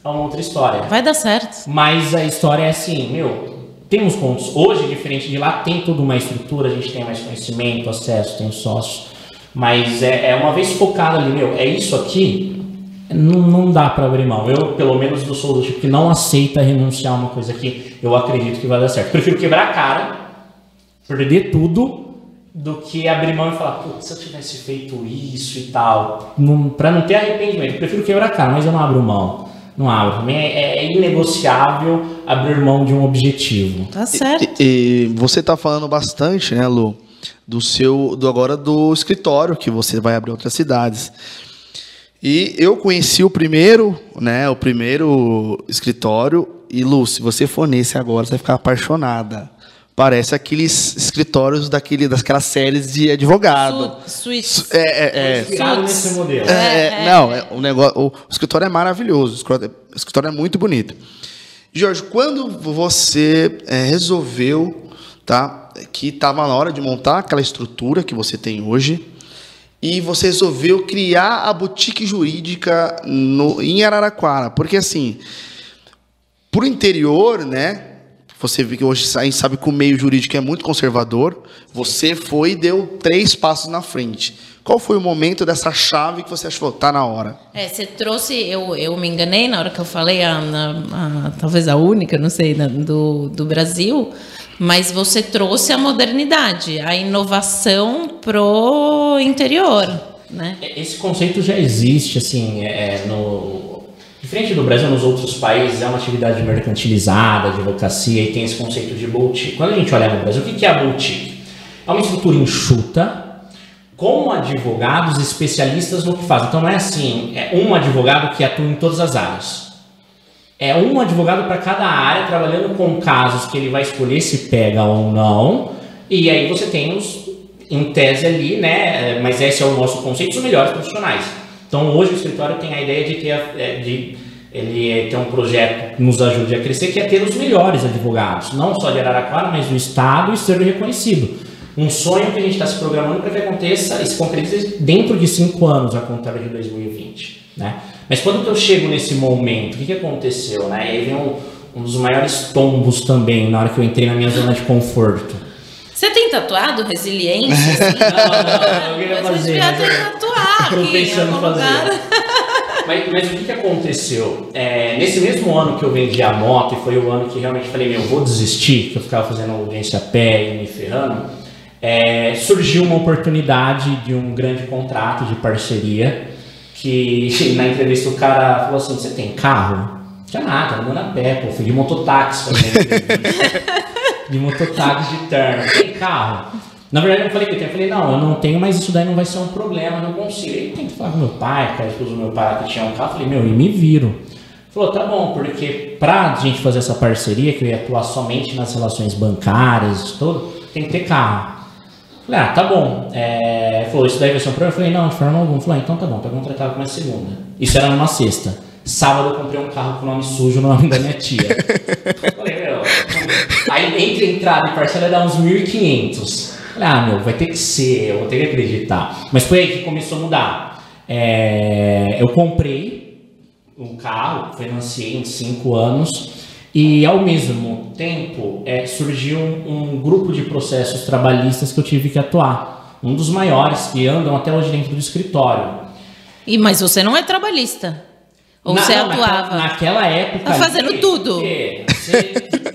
Speaker 3: é uma outra história.
Speaker 2: Vai dar certo.
Speaker 3: Mas a história é assim, meu, temos pontos. Hoje, diferente de lá, tem toda uma estrutura, a gente tem mais conhecimento, acesso, tem sócios. Mas é, é uma vez focado ali, meu, é isso aqui, não, não dá para abrir mão. Eu, pelo menos, não sou do tipo que não aceita renunciar a uma coisa que eu acredito que vai dar certo. Prefiro quebrar a cara, perder tudo, do que abrir mão e falar, putz, se eu tivesse feito isso e tal, para não ter arrependimento. Eu prefiro quebrar a cara, mas eu não abro mão não abre. Também é, é, inegociável abrir mão de um objetivo.
Speaker 2: Tá certo.
Speaker 1: E, e você está falando bastante, né, Lu, do seu, do agora do escritório que você vai abrir outras cidades. E eu conheci o primeiro, né, o primeiro escritório. E Lu, se você for nesse agora, você vai ficar apaixonada. Parece aqueles escritórios daquele, daquelas séries de advogado.
Speaker 2: Suíte.
Speaker 1: É, é, é.
Speaker 3: Nesse modelo.
Speaker 1: É, é, é, não, é, o, negócio, o, o escritório é maravilhoso. O escritório, o escritório é muito bonito. Jorge, quando você é, resolveu tá, que estava na hora de montar aquela estrutura que você tem hoje e você resolveu criar a boutique jurídica no, em Araraquara? Porque assim, para o interior, né? Você vê que hoje a gente sabe que o meio jurídico é muito conservador. Você foi e deu três passos na frente. Qual foi o momento dessa chave que você achou tá na hora?
Speaker 2: É, você trouxe, eu, eu me enganei na hora que eu falei, a, a, a talvez a única, não sei, na, do, do Brasil, mas você trouxe a modernidade, a inovação pro interior, né?
Speaker 3: Esse conceito já existe, assim, é, no Diferente do Brasil, nos outros países é uma atividade mercantilizada, advocacia, e tem esse conceito de boutique. Quando a gente olha no Brasil, o que é a boutique? É uma estrutura enxuta, com advogados especialistas no que fazem. Então não é assim, é um advogado que atua em todas as áreas. É um advogado para cada área, trabalhando com casos que ele vai escolher se pega ou não. E aí você tem os, em tese ali, né? Mas esse é o nosso conceito, os melhores profissionais. Então hoje o escritório tem a ideia de ter é, de ele tem um projeto que nos ajude a crescer, que é ter os melhores advogados, não só de Araraquara, mas do estado e ser reconhecido. Um sonho que a gente está se programando para que aconteça e se concretize dentro de cinco anos, a contar de 2020. Né? Mas quando eu chego nesse momento, o que, que aconteceu? Né? E aí vem um, um dos maiores tombos também, na hora que eu entrei na minha zona de conforto.
Speaker 2: Você tem tatuado resiliência? Assim? não, não, não, eu queria fazer. Você devia ter tatuado em
Speaker 3: pensando em fazer. Mas, mas o que, que aconteceu? É, nesse mesmo ano que eu vendi a moto, e foi o ano que realmente falei, meu, vou desistir, que eu ficava fazendo audiência a pé e me ferrando, é, surgiu uma oportunidade de um grande contrato de parceria, que na entrevista o cara falou assim, você tem carro? Não tinha nada, andando a pé, pô, fui de mototáxi fazendo entrevista. de mototáxi de terno. Tem carro? Na verdade, eu não falei que eu. Eu falei, não, eu não tenho, mas isso daí não vai ser um problema, não consigo. Aí que falar com meu pai, com a esposa do meu pai que tinha um carro. Falei, meu, e me viro. Falou, tá bom, porque pra gente fazer essa parceria, que eu ia atuar somente nas relações bancárias, isso tudo, tem que ter carro. Falei, ah, tá bom. É, falou, isso daí vai ser um problema? Eu falei, não, de forma alguma. Falou, ah, então tá bom, pega um tratado com uma segunda. Isso era numa sexta. Sábado eu comprei um carro com nome sujo no nome da minha tia. Falei, meu. Aí entre entrada e parcela dá uns 1.500. Ah, meu, vai ter que ser, eu vou ter que acreditar. Mas foi aí que começou a mudar. É, eu comprei um carro, financiei em cinco anos. E ao mesmo tempo é, surgiu um, um grupo de processos trabalhistas que eu tive que atuar. Um dos maiores que andam até hoje dentro do escritório.
Speaker 2: E, mas você não é trabalhista? Ou
Speaker 3: Na-
Speaker 2: você
Speaker 3: não, naquela-
Speaker 2: atuava?
Speaker 3: Naquela época.
Speaker 2: Tá fazendo
Speaker 3: ali,
Speaker 2: tudo.
Speaker 3: você-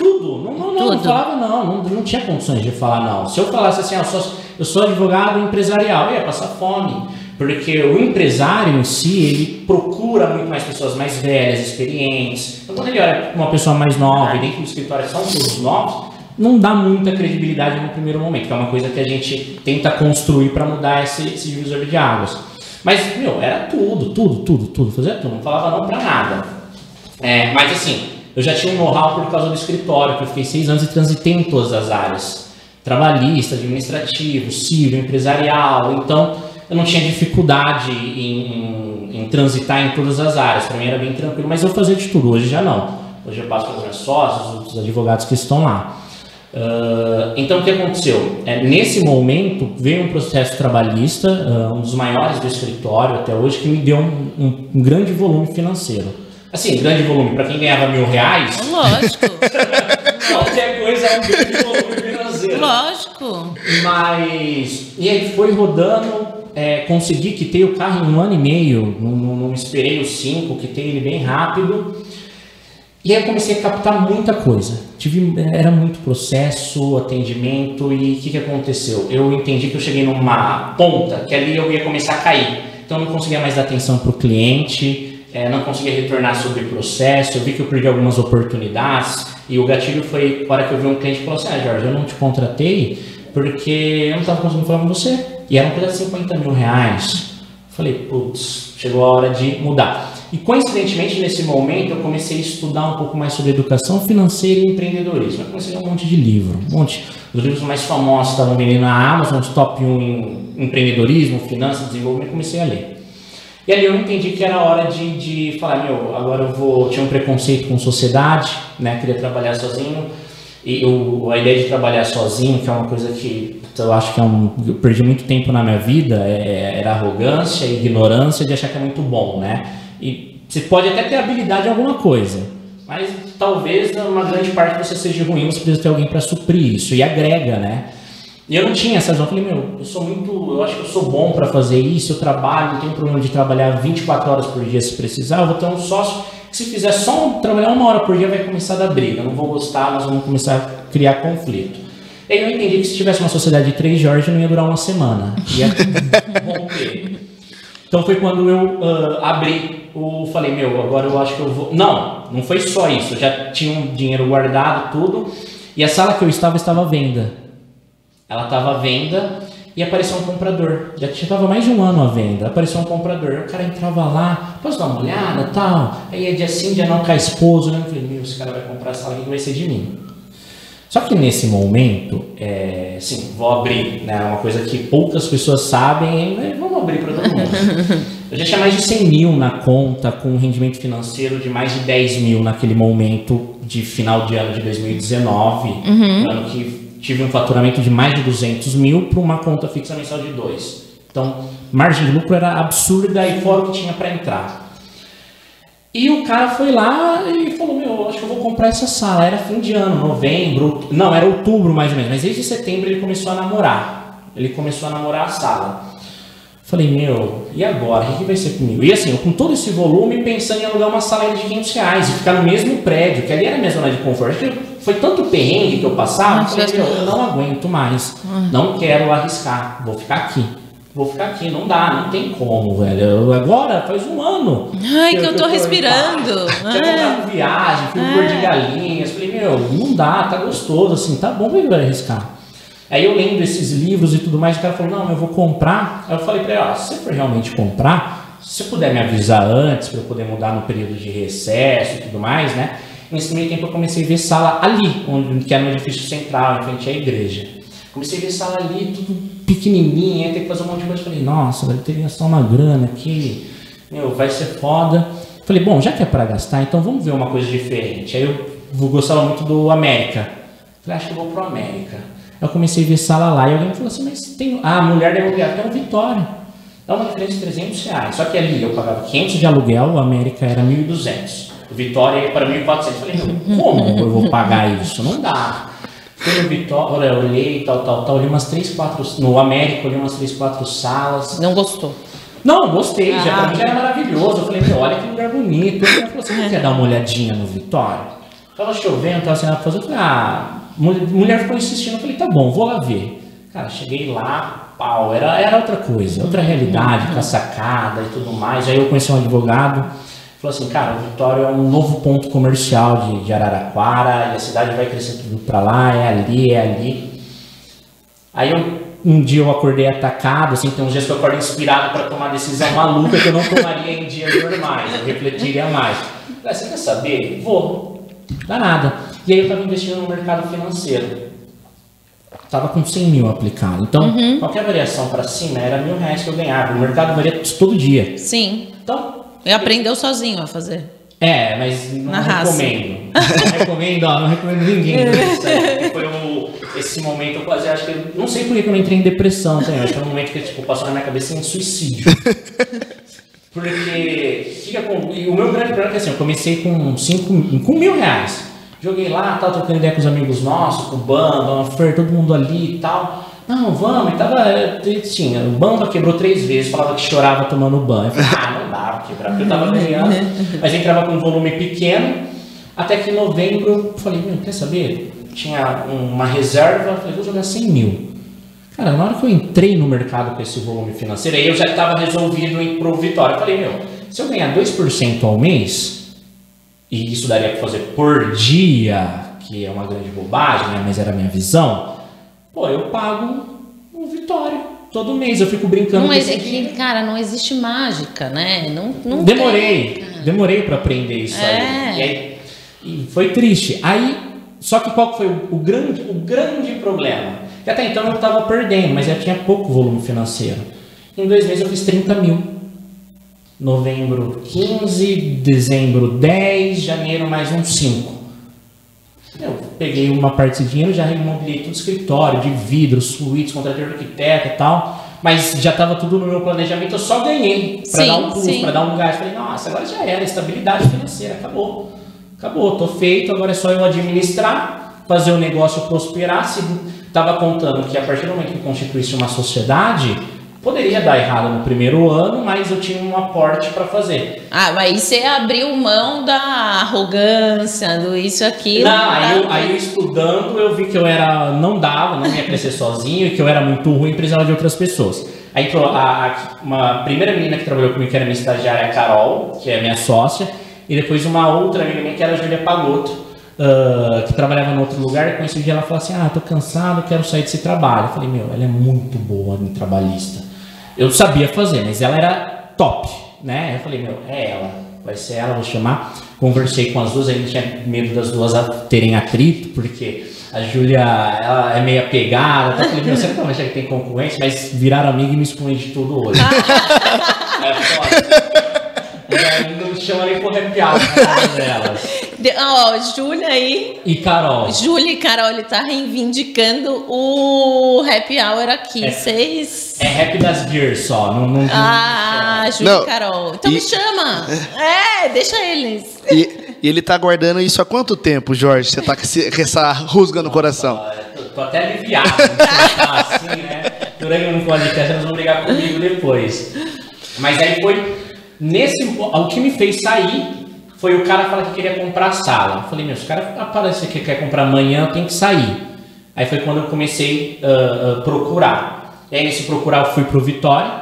Speaker 3: tudo. Não, não, não, não
Speaker 2: Tudo.
Speaker 3: falava não, não. Não tinha condições de falar não. Se eu falasse assim, ah, eu, sou, eu sou advogado empresarial, eu ia passar fome. Porque o empresário em si, ele procura muito mais pessoas mais velhas, experientes. Então, quando ele olha para uma pessoa mais nova e dentro do escritório são todos novos, não dá muita credibilidade no primeiro momento, que é uma coisa que a gente tenta construir para mudar esse, esse divisor de águas. Mas, meu, era tudo, tudo, tudo, tudo, fazia tudo, não falava não para nada. É, mas assim, eu já tinha um know-how por causa do escritório, que eu fiquei seis anos e transitei em todas as áreas. Trabalhista, administrativo, civil, empresarial. Então, eu não tinha dificuldade em, em- em transitar em todas as áreas. Para mim era bem tranquilo, mas eu fazia de tudo. Hoje já não. Hoje eu passo para os meus sócios, os advogados que estão lá. Ah, então, o que aconteceu? É, nesse momento, veio um processo trabalhista, ah, um dos maiores do escritório até hoje, que me deu um, um- um grande volume financeiro. Assim, grande volume, para quem ganhava mil reais,
Speaker 2: Lógico,
Speaker 3: qualquer coisa é um grande volume financeiro.
Speaker 2: lógico.
Speaker 3: Mas. E aí foi rodando, é, consegui quitar o carro em um ano e meio, não, não, não esperei os cinco, quitei ele bem rápido. E aí eu comecei a captar muita coisa. Tive, era muito processo, atendimento e o que, que aconteceu? Eu entendi que eu cheguei numa ponta que ali eu ia começar a cair. Então eu não conseguia mais dar atenção para o cliente, eh, não conseguia retornar sobre o processo, eu vi que eu perdi algumas oportunidades e o gatilho foi a hora que eu vi um cliente que falou assim, ah Jorge, eu não te contratei porque eu não estava conseguindo falar com você. E era um coisa de 50 mil reais. Falei, putz, chegou a hora de mudar. E coincidentemente, nesse momento, eu comecei a estudar um pouco mais sobre educação financeira e empreendedorismo. Eu comecei a ler um monte de livro, um monte. Os livros mais famosos estavam vendendo na Amazon, os top 1 em empreendedorismo, finanças, desenvolvimento, comecei a ler. E ali eu entendi que era hora de, de falar, meu, agora eu vou. Tinha um preconceito com sociedade, né? Queria trabalhar sozinho. E eu, a ideia de trabalhar sozinho, que é uma coisa que eu acho que é um, eu perdi muito tempo na minha vida, é, era arrogância, ignorância de achar que é muito bom, né? E você pode até ter habilidade em alguma coisa, mas talvez uma grande parte você seja ruim, você precisa ter alguém para suprir isso e agrega, né? E eu não tinha essa visão. Eu falei, meu, eu sou muito. Eu acho que eu sou bom para fazer isso, eu trabalho, não tenho problema de trabalhar 24 horas por dia se precisar. Eu vou ter um sócio que, se fizer só um- trabalhar uma hora por dia, vai começar a dar briga. Eu não vou gostar, nós vamos começar a criar conflito. E eu entendi que se tivesse uma sociedade de três Jorge, não ia durar uma semana. Ia romper. Então foi quando eu ah, abri o. Falei, meu, agora eu acho que eu vou. Não, não foi só isso. Eu já tinha um dinheiro guardado, tudo. E a sala que eu estava estava à venda. Ela estava à venda e apareceu um comprador. Já estava mais de um ano à venda. Apareceu um comprador. O cara entrava lá, posso dar uma olhada tal? Aí é dia sim, dia não com a esposa. Né? Eu falei, meu, esse cara vai comprar a sala aqui que vai ser de mim. Só que nesse momento, é, sim, vou abrir, né? Uma coisa que poucas pessoas sabem, mas vamos abrir para todo mundo. Eu já tinha mais de 100 mil na conta, com um rendimento financeiro de mais de 10 mil naquele momento de final de ano de 2019, ano que tive um faturamento de mais de 200 mil para uma conta fixa mensal de 2. Então, margem de lucro era absurda e fora o que tinha para entrar. E o cara foi lá e falou: Meu, acho que eu vou comprar essa sala. Era fim de ano, novembro, não, era outubro mais ou menos, mas desde setembro ele começou a namorar. Ele começou a namorar a sala. Falei, meu, e agora? O que vai ser comigo? E assim, eu com todo esse volume, pensando em alugar uma sala de 500 reais e ficar no mesmo prédio, que ali era a minha zona de conforto. Foi tanto perrengue que eu passava,
Speaker 2: Nossa,
Speaker 3: falei, meu, eu não aguento mais. Não quero arriscar, vou ficar aqui. Vou ficar aqui, não dá, não tem como, velho. Eu- agora faz um ano.
Speaker 2: Ai, que eu tô
Speaker 3: em
Speaker 2: respirando.
Speaker 3: Tinha comprado viagem, fui
Speaker 2: É.
Speaker 3: de galinhas. Falei, meu, não dá, tá gostoso, assim, tá bom, eu vou arriscar. Aí eu lendo esses livros e tudo mais, o cara falou, não, eu vou comprar. Aí eu falei pra ele, ó, se você for realmente comprar, se você puder me avisar antes, pra eu poder mudar no período de recesso e tudo mais, né? Nesse meio tempo eu comecei a ver sala ali, onde, que era no edifício central, em frente à igreja. Comecei a ver sala ali, tudo pequenininha, aí tem que fazer um monte de coisa. Falei, nossa, vai ter que gastar uma grana aqui, meu, vai ser foda. Falei, bom, já que é pra gastar, então vamos ver uma coisa diferente. Aí eu gostava muito do América. Falei, acho que eu vou pro América. Eu comecei a ver sala lá e alguém falou assim, mas tem. Ah, a mulher da imobiliária é um Vitória. Dá uma diferença de 300 reais. Só que ali eu pagava 500 de aluguel, o América era 1.200. Vitória ia para 1.400. Falei, meu, como eu vou pagar isso? Não dá. Fui no Vitória, eu olhei, tal, tal, tal. Olhei umas 3, 4. No América, olhei umas 3, 4 salas.
Speaker 2: Não gostou.
Speaker 3: Não, gostei, já, pra
Speaker 2: Ah.
Speaker 3: mim já era maravilhoso. Eu falei, meu, olha que lugar bonito. Ela falou, você não quer dar uma olhadinha no Vitória? Tava chovendo, tava sem nada pra fazer. Eu falei, ah, mu- mulher ficou insistindo. Eu falei, tá bom, vou lá ver. Cara, cheguei lá, pau, era, era outra coisa, outra realidade, com a sacada e tudo mais. Aí eu conheci um advogado, falou assim, cara, o Vitória é um novo ponto comercial de, de Araraquara, e a cidade vai crescer tudo pra lá, é ali, é ali. Aí eu, um dia eu acordei atacado, assim, tem uns dias que eu acordo inspirado para tomar decisão maluca que eu não tomaria em dias normais, eu refletiria mais. Falei, você quer saber? Vou. Dá nada. E aí eu estava investindo no mercado financeiro. Tava com 100 mil aplicado. Então, qualquer variação para cima era mil reais que eu ganhava. O mercado varia todo dia.
Speaker 2: Sim.
Speaker 3: Então,
Speaker 2: E aprendeu sozinho a fazer.
Speaker 3: é, mas não
Speaker 2: Na
Speaker 3: recomendo. Não recomendo, ó, não recomendo ninguém. Isso aí foi o, esse momento, eu quase acho que. eu- Não sei por que eu não entrei em depressão também. Acho que é um momento que tipo, passou na minha cabeça em suicídio. Porque. Fica com, e o meu grande problema é que assim, eu comecei com, cinco, com mil reais. Joguei lá, tal, trocando ideia com os amigos nossos, com o Bamba, Fer, todo mundo ali e tal. Não, vamos, e tava. eh, Tinha, o Bamba quebrou três vezes, falava que chorava tomando banho. Eu falei, ah, não pra quebrar, porque eu tava ganhando. Mas entrava com um volume pequeno, até que em novembro eu falei, meu, quer saber? Tinha uma reserva, falei, vou jogar 100 mil. Cara, na hora que eu entrei no mercado com esse volume financeiro, aí eu já estava resolvido em pro Vitória. Eu falei, meu, se eu ganhar 2% ao mês, e isso daria para fazer por dia, que é uma grande bobagem, né? mas era a minha visão, pô, eu pago um Vitória. Todo mês eu fico brincando
Speaker 2: Não
Speaker 3: com dinheiro.
Speaker 2: cara, não existe mágica, né? Não, não
Speaker 3: Demorei,
Speaker 2: tem,
Speaker 3: demorei para aprender isso
Speaker 2: É.
Speaker 3: aí. E, aí. e foi triste. Aí, só que qual que foi o, o grande, o grande problema? Que até então eu estava perdendo, mas já tinha pouco volume financeiro. Em dois meses eu fiz 30 mil. Novembro 15, dezembro 10, janeiro mais uns 5. Eu peguei uma parte de dinheiro, já remobilei tudo escritório, de vidro, suítes, contratei arquiteto e tal. Mas já estava tudo no meu planejamento, eu só ganhei para dar um pulo, para dar um gás. Falei, nossa, agora já era, estabilidade financeira, acabou. Acabou, tô feito, agora é só eu administrar, fazer o negócio prosperar. Se estava contando que a partir do momento que constituísse uma sociedade, poderia dar errado no primeiro ano, mas eu tinha um aporte para fazer.
Speaker 2: Ah, mas aí você abriu mão da arrogância, do isso, aquilo.
Speaker 3: Não, aí eu, aí eu estudando, eu vi que eu era. não dava, não ia crescer sozinho e que eu era muito ruim e precisava de outras pessoas. Aí entrou a, a- uma primeira menina que trabalhou comigo, que era minha estagiária, a Carol, que é minha sócia, e depois uma outra amiga minha, que era a Júlia Pagotto, ah, que trabalhava em outro lugar, e conheci dia ela falou assim: Ah, tô cansado, quero sair desse trabalho. Eu falei: Meu, ela é muito boa em trabalhista. Eu sabia fazer, mas ela era top, né? Eu falei: Meu, é ela, vai ser ela, vou chamar. Conversei com as duas, a gente tinha medo das duas terem atrito, porque a Júlia ela é meio apegada. Tá? Eu falei: Meu, você não vai achar que tem concorrência, mas viraram amiga e me expõe de tudo hoje. é foda. E aí não chama nem por happy hour casa delas.
Speaker 2: De- Ó, Júlia aí.
Speaker 3: E Carol.
Speaker 2: Júlia e Carol, ele tá reivindicando o happy hour aqui.
Speaker 3: É.
Speaker 2: Vocês.
Speaker 3: É rap das beers só. Não, não,
Speaker 2: Ah, Júlia
Speaker 1: Não,
Speaker 2: e Carol. Então
Speaker 1: e-
Speaker 2: me chama. É, deixa eles.
Speaker 1: E, e ele tá guardando isso há quanto tempo, Jorge? Você tá com, esse- com essa rusga no coração?
Speaker 3: Tô, tô até aliviado falar assim, né? Eu frango no podcast, elas vão brigar comigo depois. Mas aí foi nesse. O que me fez sair foi o cara falar que queria comprar a sala. Eu falei, meu, se o cara aparecer que quer comprar amanhã, eu tenho que sair. Aí foi quando eu comecei a uh, uh, procurar. E aí nesse procurar eu fui pro Vitória,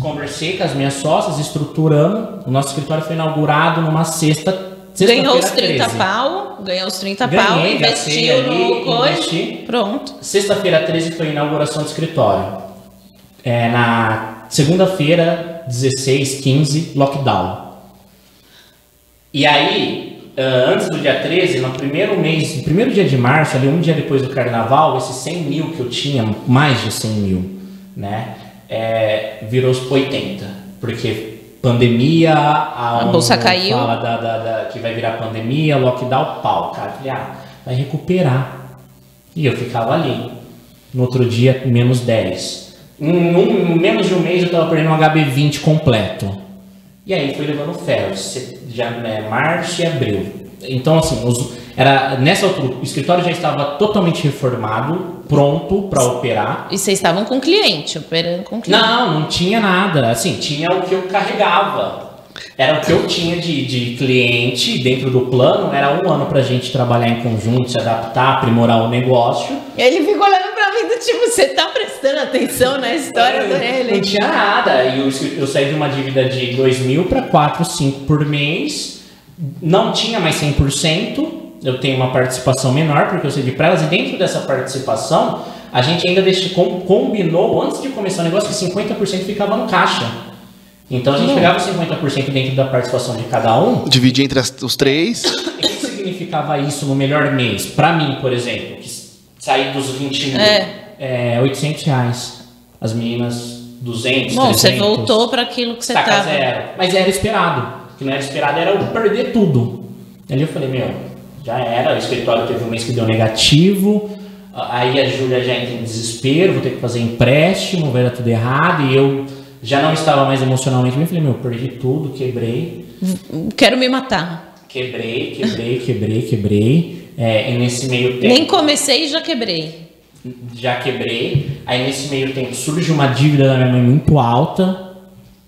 Speaker 3: conversei com as minhas sócias, estruturando. O nosso escritório foi inaugurado numa sexta
Speaker 2: Ganhou os 30 13. pau, ganhou os 30 Ganhei, pau, investiu ali, no coisa. Pronto.
Speaker 3: Sexta-feira 13 foi a inauguração do escritório. É, na segunda-feira, 16, 15, lockdown. E aí, antes do dia 13, no primeiro mês, no primeiro dia de março, ali um dia depois do carnaval, esses 100 mil que eu tinha, mais de 100 mil, né, é, virou 80. Porque pandemia, a,
Speaker 2: a bolsa caiu.
Speaker 3: Fala da, da, da, que vai virar pandemia, lockdown, pau, cara. Falei, ah, vai recuperar. E eu ficava ali. No outro dia, menos 10. Em um, menos de um mês eu estava perdendo um HB20 completo. E aí foi levando ferro. Já, é, março e abril. Então, assim, os, era, nessa altura, o escritório já estava totalmente reformado, pronto para operar.
Speaker 2: E vocês estavam com cliente, operando com cliente?
Speaker 3: Não, não tinha nada. Assim, tinha o que eu carregava. Era o que eu tinha de, de cliente dentro do plano, era um ano para a gente trabalhar em conjunto, se adaptar, aprimorar o negócio.
Speaker 2: Ele ficou olhando para mim do tipo, você tá prestando atenção na história é, dele?
Speaker 3: Não tinha nada. E eu, eu saí de uma dívida de 2 mil para 4, 5 por mês. Não tinha mais 100%, eu tenho uma participação menor, porque eu cedi para elas, e dentro dessa participação, a gente ainda deixou, combinou, antes de começar o negócio, que 50% ficava no caixa. Então a gente Não. pegava 50% dentro da participação de cada um.
Speaker 1: Dividia entre as, os três.
Speaker 3: O que significava isso no melhor mês? Para mim, por exemplo, que saí dos 20 mil, é. é 800 reais. As meninas, 200, Bom, 300.
Speaker 2: você voltou para aquilo que você estava.
Speaker 3: zero. Mas era esperado. O que não era esperado era eu perder tudo. Ali eu falei, meu, já era, o escritório teve um mês que deu negativo, aí a Júlia já entra em desespero, vou ter que fazer empréstimo, vai dar tudo errado, e eu já não estava mais emocionalmente bem, falei, meu, perdi tudo, quebrei.
Speaker 2: Quero me matar.
Speaker 3: Quebrei, quebrei, quebrei, quebrei. É, e nesse meio tempo.
Speaker 2: Nem comecei e já quebrei.
Speaker 3: Já quebrei. Aí nesse meio tempo surge uma dívida da minha mãe muito alta.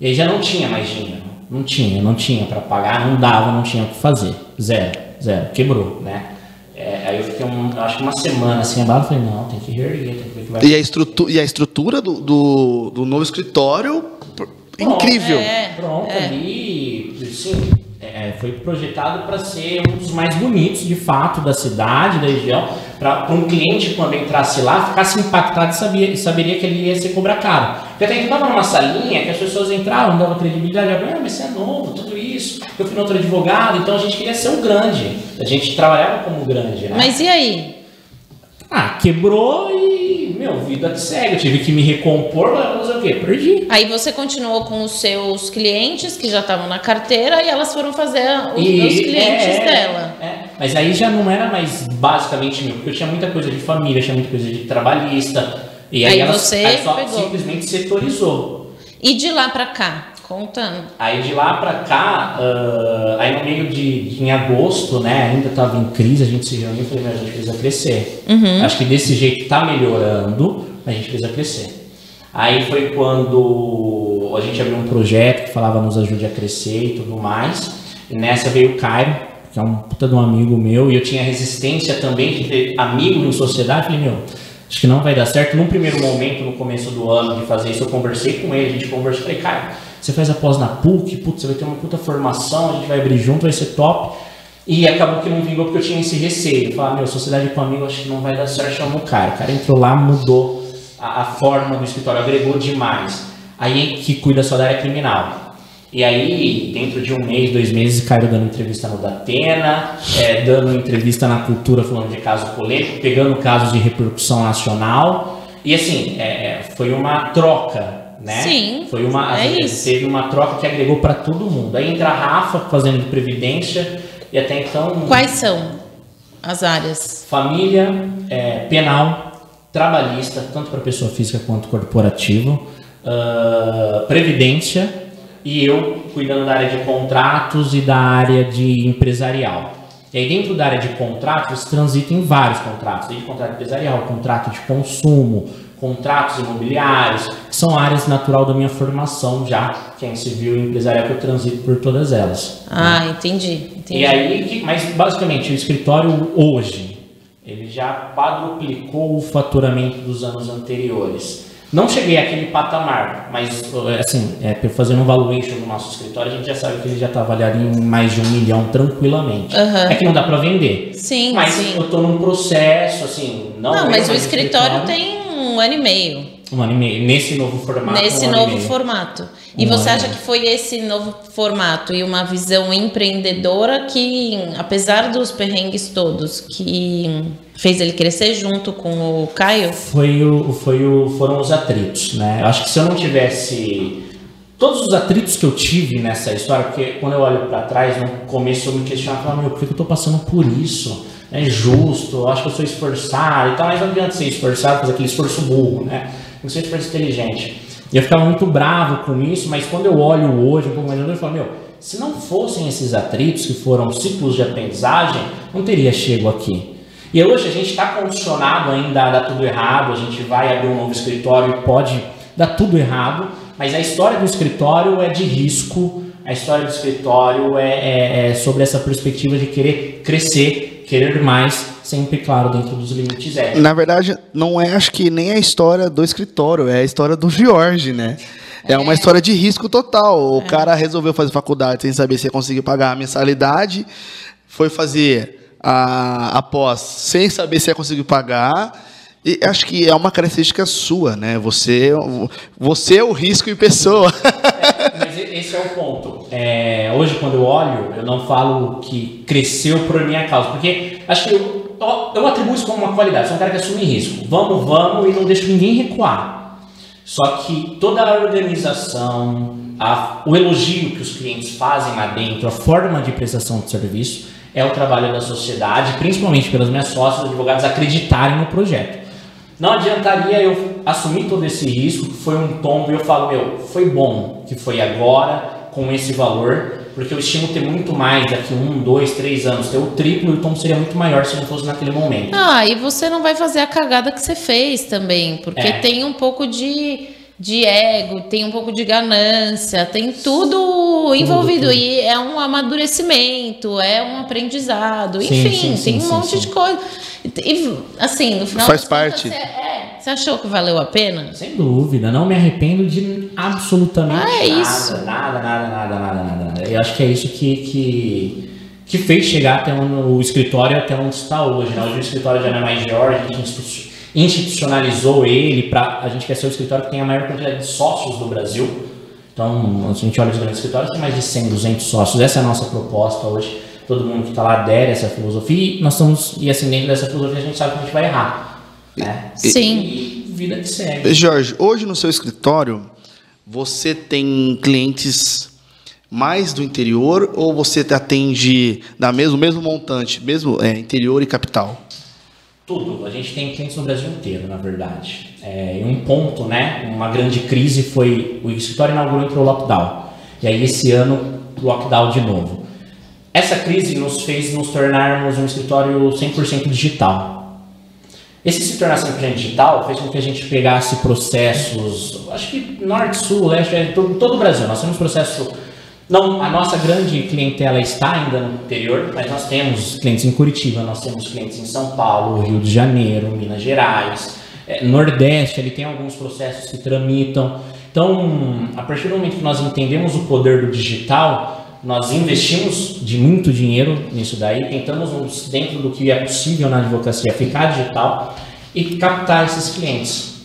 Speaker 3: E aí já não tinha mais dinheiro. Não tinha, não tinha para pagar, não dava, não tinha o que fazer. Zero. Zero, quebrou, né? É, aí eu fiquei, um, acho que uma semana assim, abaixo, falei, não, tem que reerguer, tem que ver que vai...
Speaker 1: E a, estrutura, e a estrutura do, do, do novo escritório, pronto, incrível.
Speaker 3: É, pronto, é. ali, sim, é, foi projetado para ser um dos mais bonitos, de fato, da cidade, da região, para um cliente, quando entrasse lá, ficasse impactado e sabia, saberia que ele ia ser cobrar caro. Porque até então estava numa salinha que as pessoas entravam, davam credibilidade, ah, mas você é novo, tudo isso. Eu fui no outro advogado, então a gente queria ser um grande. A gente trabalhava como grande, né?
Speaker 2: Mas e aí?
Speaker 3: Ah, quebrou e, meu, vida que segue. Eu tive que me recompor para fazer o quê? Perdi.
Speaker 2: Aí você continuou com os seus clientes que já estavam na carteira e elas foram fazer os, e, os clientes é, dela.
Speaker 3: É. Mas aí já não era mais basicamente meu, porque eu tinha muita coisa de família, tinha muita coisa de trabalhista. E aí, aí elas, você aí só pegou. simplesmente setorizou.
Speaker 2: E de lá para cá? Contando.
Speaker 3: Aí de lá para cá, uh, aí no meio de, de, em agosto, né, ainda estava em crise, a gente se reuniu e falei, mas a gente precisa crescer. Uhum. Acho que desse jeito tá melhorando, a gente precisa crescer. Aí foi quando a gente abriu um projeto que falava nos ajude a crescer e tudo mais. E nessa veio o Cairo, que é um puta de um amigo meu, e eu tinha resistência também de ter amigo em sociedade. Falei, meu, acho que não vai dar certo. Num primeiro momento, no começo do ano, de fazer isso, eu conversei com ele, a gente conversou, falei, Cairo você faz após na PUC, putz, você vai ter uma puta formação, a gente vai abrir junto, vai ser top. E acabou que não vingou porque eu tinha esse receio. Falar, meu, sociedade com amigo, acho que não vai dar certo, chamou o cara. O cara entrou lá, mudou a, a forma do escritório, agregou demais. Aí que cuida só da área criminal. E aí, dentro de um mês, dois meses, Caio dando entrevista no Datena, é, dando entrevista na Cultura falando de caso polêmico, pegando casos de repercussão nacional. E assim, é, é foi uma troca né?
Speaker 2: Sim.
Speaker 3: Foi uma,
Speaker 2: é
Speaker 3: teve uma troca que agregou para todo mundo. Aí entra a Rafa fazendo de previdência e até então.
Speaker 2: Quais são as áreas?
Speaker 3: Família, é, penal, trabalhista, tanto para pessoa física quanto corporativo, uh, previdência e eu cuidando da área de contratos e da área de empresarial. E aí dentro da área de contratos, transita em vários contratos, desde contrato empresarial, contrato de consumo, contratos imobiliários, que são áreas natural da minha formação já, que é em civil e empresarial, que eu transito por todas elas.
Speaker 2: Ah, né? entendi, entendi.
Speaker 3: E aí, mas basicamente, o escritório hoje, ele já quadruplicou o faturamento dos anos anteriores. Não cheguei àquele patamar, mas assim, é, fazendo um valuation no nosso escritório, a gente já sabe que ele já está avaliado em mais de um milhão tranquilamente.
Speaker 2: Uhum.
Speaker 3: É que não dá para vender.
Speaker 2: Sim,
Speaker 3: mas
Speaker 2: sim.
Speaker 3: eu estou num processo, assim, não.
Speaker 2: Não,
Speaker 3: eu,
Speaker 2: mas o
Speaker 3: escritório,
Speaker 2: escritório tem um ano e meio.
Speaker 3: Um ano e meio, nesse novo formato.
Speaker 2: Nesse
Speaker 3: um
Speaker 2: novo formato. E
Speaker 3: Um
Speaker 2: você acha que foi esse novo formato e uma visão empreendedora que, apesar dos perrengues todos, que fez ele crescer junto com o Caio?
Speaker 3: Foi o, foi o, foram os atritos, né? Eu acho que se eu não tivesse todos os atritos que eu tive nessa história, porque quando eu olho para trás, no começo eu me questionava, falava, meu, por que eu tô passando por isso? É justo, acho que eu sou esforçado e tal, mas não adianta ser esforçado, fazer aquele esforço burro, né? Tem que ser esforço inteligente. E eu ficava muito bravo com isso, mas quando eu olho hoje, um pouco mais eu falo, meu, se não fossem esses atritos que foram ciclos de aprendizagem, não teria chego aqui. E hoje a gente está condicionado ainda a dar tudo errado, a gente vai abrir um novo escritório e pode dar tudo errado, mas a história do escritório é de risco, a história do escritório é, é, é sobre essa perspectiva de querer crescer, querer mais, sempre, claro, dentro dos limites éticos.
Speaker 1: Na verdade, não é, acho que nem a história do escritório, é a história do Jorge, né? É uma história de risco total. O cara resolveu fazer faculdade sem saber se ia conseguir pagar a mensalidade, foi fazer a, a pós sem saber se ia conseguir pagar. E acho que é uma característica sua, né? Você, você é o risco em pessoa.
Speaker 3: Esse é o ponto. É, hoje, quando eu olho, eu não falo que cresceu por minha causa, porque acho que eu, eu atribuo isso como uma qualidade. Sou um cara que assume risco. Vamos, vamos e não deixo ninguém recuar. Só que toda a organização, a, o elogio que os clientes fazem lá dentro, a forma de prestação de serviço, é o trabalho da sociedade, principalmente pelas minhas sócias, advogados, acreditarem no projeto. Não adiantaria eu assumir todo esse risco, que foi um tombo, e eu falo, meu, foi bom que foi agora, com esse valor, porque eu estimo ter muito mais daqui um, dois, três anos, ter o triplo e o tombo seria muito maior se não fosse naquele momento.
Speaker 2: Ah, e você não vai fazer a cagada que você fez também, porque
Speaker 3: É.
Speaker 2: tem um pouco de, de ego, tem um pouco de ganância, tem tudo envolvido.
Speaker 3: tudo.
Speaker 2: E é um amadurecimento, é um aprendizado,
Speaker 3: Sim,
Speaker 2: enfim,
Speaker 3: sim,
Speaker 2: tem
Speaker 3: sim,
Speaker 2: um
Speaker 3: sim,
Speaker 2: monte
Speaker 3: sim.
Speaker 2: de coisa. E, assim, no final
Speaker 1: Faz parte.
Speaker 2: Você, é, você achou que valeu a pena?
Speaker 3: Sem dúvida, não me arrependo de absolutamente
Speaker 2: Ah, é
Speaker 3: nada,
Speaker 2: isso.
Speaker 3: nada, nada, nada, nada, nada. Eu acho que é isso que, que, que fez chegar até onde, o escritório até onde está hoje. Né? Hoje o escritório já não é mais George, a gente institucionalizou ele para a gente quer ser o escritório que tem a maior quantidade de sócios do Brasil. Então, se a gente olha os grandes escritórios, tem mais de 100, 200 sócios. Essa é a nossa proposta hoje. Todo mundo que está lá adere a essa filosofia e nós estamos, e assim, dentro dessa filosofia a gente sabe que a gente vai errar. Né?
Speaker 2: Sim.
Speaker 3: E vida que segue.
Speaker 1: Jorge, hoje no seu escritório, você tem clientes mais do interior ou você te atende da mesmo, mesmo montante, mesmo é, interior e capital?
Speaker 3: Tudo. A gente tem clientes no Brasil inteiro, na verdade. É, um ponto, né? Uma grande crise foi o escritório inaugurou entrou o lockdown. E aí esse ano lockdown de novo. Essa crise nos fez nos tornarmos um escritório 100% digital. Esse se tornar 100% digital fez com que a gente pegasse processos, acho que norte, sul, leste, é, todo, todo o Brasil. Nós temos processo não, a nossa grande clientela está ainda no interior, mas nós temos clientes em Curitiba, nós temos clientes em São Paulo, Rio de Janeiro, Minas Gerais, eh, Nordeste, ele tem alguns processos que tramitam. Então, a partir do momento que nós entendemos o poder do digital, nós investimos de muito dinheiro nisso daí, tentamos, dentro do que é possível na advocacia, ficar digital e captar esses clientes.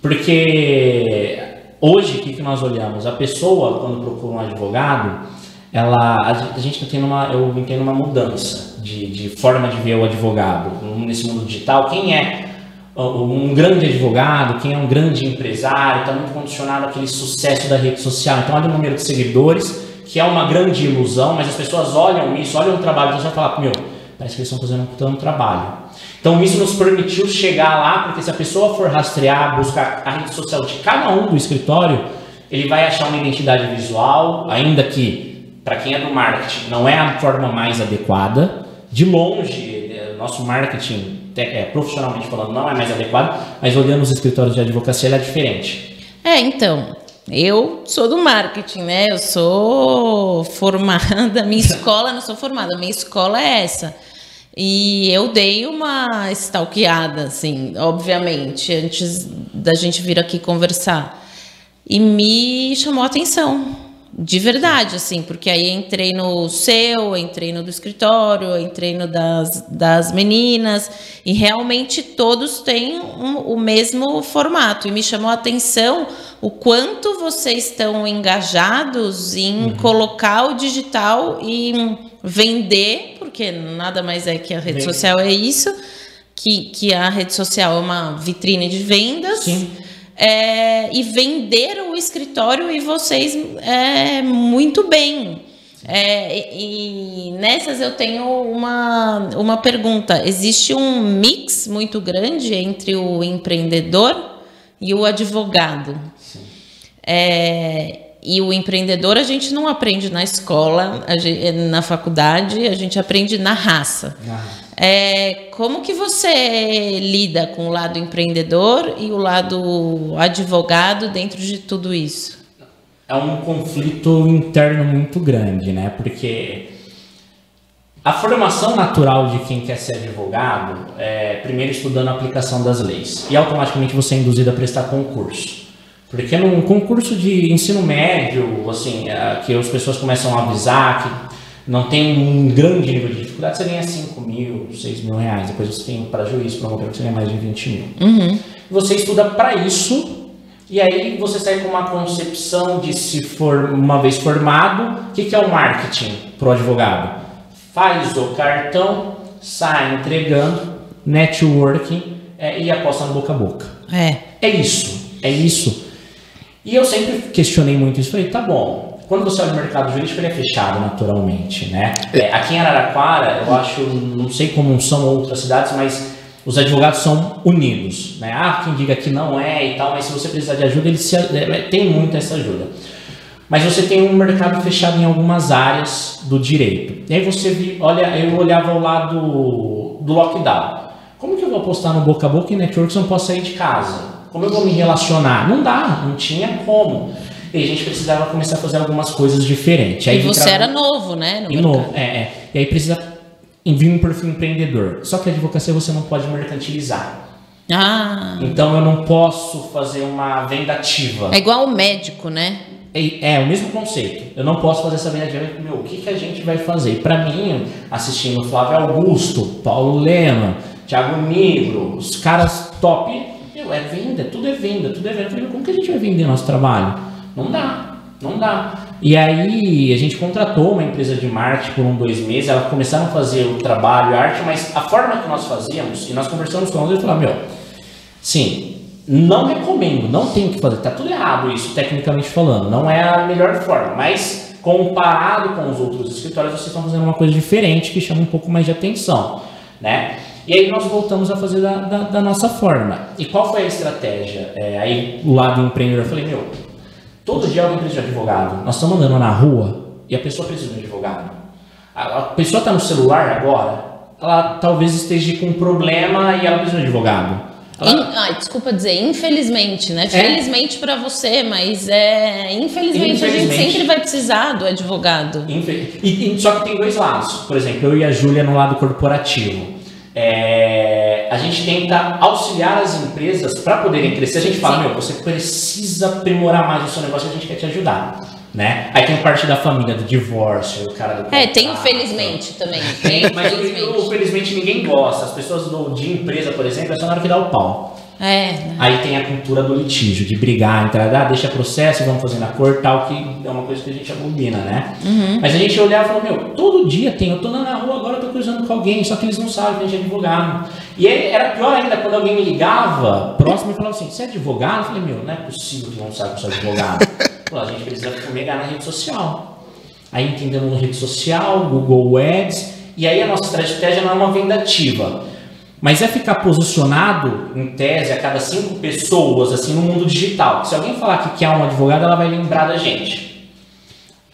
Speaker 3: Porque hoje, o que, que nós olhamos? A pessoa, quando procura um advogado, ela, a, gente está uma, eu entendo uma mudança de, de forma de ver o advogado nesse mundo digital. Quem é um grande advogado, quem é um grande empresário, está muito condicionado àquele sucesso da rede social. Então, olha o número de seguidores, que é uma grande ilusão, mas as pessoas olham isso, olham o trabalho, então você vai falar, meu, parece que eles estão fazendo um trabalho. Então, isso nos permitiu chegar lá, porque se a pessoa for rastrear, buscar a rede social de cada um do escritório, ele vai achar uma identidade visual, ainda que, para quem é do marketing, não é a forma mais adequada. De longe, eh, nosso marketing é, profissionalmente falando, não é mais adequado, mas olhando os escritórios de advocacia, ele é diferente.
Speaker 2: É, então, eu sou do marketing, né? Eu sou formada, minha escola, não sou formada, minha escola é essa. E eu dei uma stalkeada, assim, obviamente, antes da gente vir aqui conversar. E me chamou a atenção de verdade, assim, porque aí entrei no seu, entrei no do escritório, entrei no das, das meninas, e realmente todos têm um, o mesmo formato. E me chamou a atenção o quanto vocês estão engajados em uhum. colocar o digital e vender, porque nada mais é que a rede Vem. social é isso, que, que a rede social é uma vitrine de vendas. Sim é, e vender o escritório e vocês é, muito bem. É, e, e nessas eu tenho uma, uma pergunta: existe um mix muito grande entre o empreendedor e o advogado? É, e o empreendedor a gente não aprende na escola, gente, na faculdade, a gente aprende na raça. Ah. É, como que você lida com o lado empreendedor e o lado advogado dentro de tudo isso?
Speaker 3: É um conflito interno muito grande, né? Porque a formação natural de quem quer ser advogado é primeiro estudando a aplicação das leis e automaticamente você é induzido a prestar concurso. Porque num concurso de ensino médio, assim, é, que as pessoas começam a avisar que não tem um grande nível de dificuldade, você ganha 5 mil, 6 mil reais. Depois você tem para juiz, promotor, que você ganha mais de 20 mil.
Speaker 2: Uhum.
Speaker 3: Você estuda para isso, e aí você sai com uma concepção de se for uma vez formado, o que, que é o marketing para o advogado? Faz o cartão, sai entregando, networking é, e aposta no boca a boca.
Speaker 2: É.
Speaker 3: É isso, é isso. E eu sempre questionei muito isso. Falei, tá bom, quando você olha o mercado jurídico, ele é fechado naturalmente, né? É, aqui em Araraquara, eu acho, não sei como são outras cidades, mas os advogados são unidos, né? Ah, quem diga que não é e tal, mas se você precisar de ajuda, ele se, é, tem muita essa ajuda. Mas você tem um mercado fechado em algumas áreas do direito. E aí você olha, eu olhava o lado do lockdown. Como que eu vou apostar no boca a boca e network se eu não posso sair de casa? Como eu vou me relacionar? Não dá, não tinha como e a gente precisava começar a fazer algumas coisas diferentes.
Speaker 2: Aí e você era novo, né?
Speaker 3: No e novo, é, é. E aí precisa vir um perfil empreendedor. Só que a advocacia você não pode mercantilizar.
Speaker 2: Ah.
Speaker 3: Então eu não posso fazer uma venda ativa.
Speaker 2: É igual o médico, né?
Speaker 3: É, é, o mesmo conceito. Eu não posso fazer essa venda ativa. Meu, o que, que a gente vai fazer? Para mim, assistindo Flávio Augusto, Paulo Lema, Thiago Negro, os caras top, é venda, tudo é venda, tudo é venda. Eu falei, como que a gente vai vender nosso trabalho? Não dá, não dá. E aí a gente contratou uma empresa de marketing por um, dois meses, elas começaram a fazer o trabalho, a arte, mas a forma que nós fazíamos, e nós conversamos com eles e falamos, meu, sim, não recomendo, não tem que fazer, tá tudo errado isso, tecnicamente falando, não é a melhor forma, mas comparado com os outros escritórios, vocês estão fazendo uma coisa diferente que chama um pouco mais de atenção, né? E aí nós voltamos a fazer da, da, da nossa forma. E qual foi a estratégia? É, aí o lado empreendedor, eu falei, meu, Todo dia alguém precisa de advogado. Nós estamos andando na rua e a pessoa precisa de um advogado. A, pessoa está no celular agora, ela talvez esteja com um problema e ela precisa de um advogado.
Speaker 2: Ela... In, ah, desculpa dizer, infelizmente, né? É? Felizmente para você, mas é infelizmente, infelizmente, a gente sempre vai precisar do advogado.
Speaker 3: Infel... E, e, só que tem dois lados. Por exemplo, eu e a Júlia no lado corporativo. É, a gente tenta auxiliar as empresas para poderem crescer. A gente fala, Sim. meu, você precisa aprimorar mais o seu negócio, a gente quer te ajudar. Né? Aí tem parte da família, do divórcio, o cara do
Speaker 2: É, tem infelizmente também.
Speaker 3: Tem, mas felizmente. felizmente ninguém gosta. As pessoas do, de empresa, por exemplo, é só na hora que dá o pau.
Speaker 2: É.
Speaker 3: Aí tem a cultura do litígio, de brigar, entrar, ah, deixa processo, vamos fazer na cor, tal, que é uma coisa que a gente abomina, né?
Speaker 2: Uhum.
Speaker 3: Mas a gente olhava e falou, meu, todo dia tem, eu tô na rua agora, eu tô cruzando com alguém, só que eles não sabem que a gente é advogado. E aí era pior ainda quando alguém me ligava próximo e falava assim, você é advogado? Eu falei, meu, não é possível que não saiba que eu sou advogado. Pô, a gente precisa fumegar na rede social. Aí entendendo na rede social, Google Ads, e aí a nossa estratégia não é uma venda ativa mas é ficar posicionado, em tese, a cada cinco pessoas, assim, no mundo digital. Se alguém falar que quer um advogado, ela vai lembrar da gente.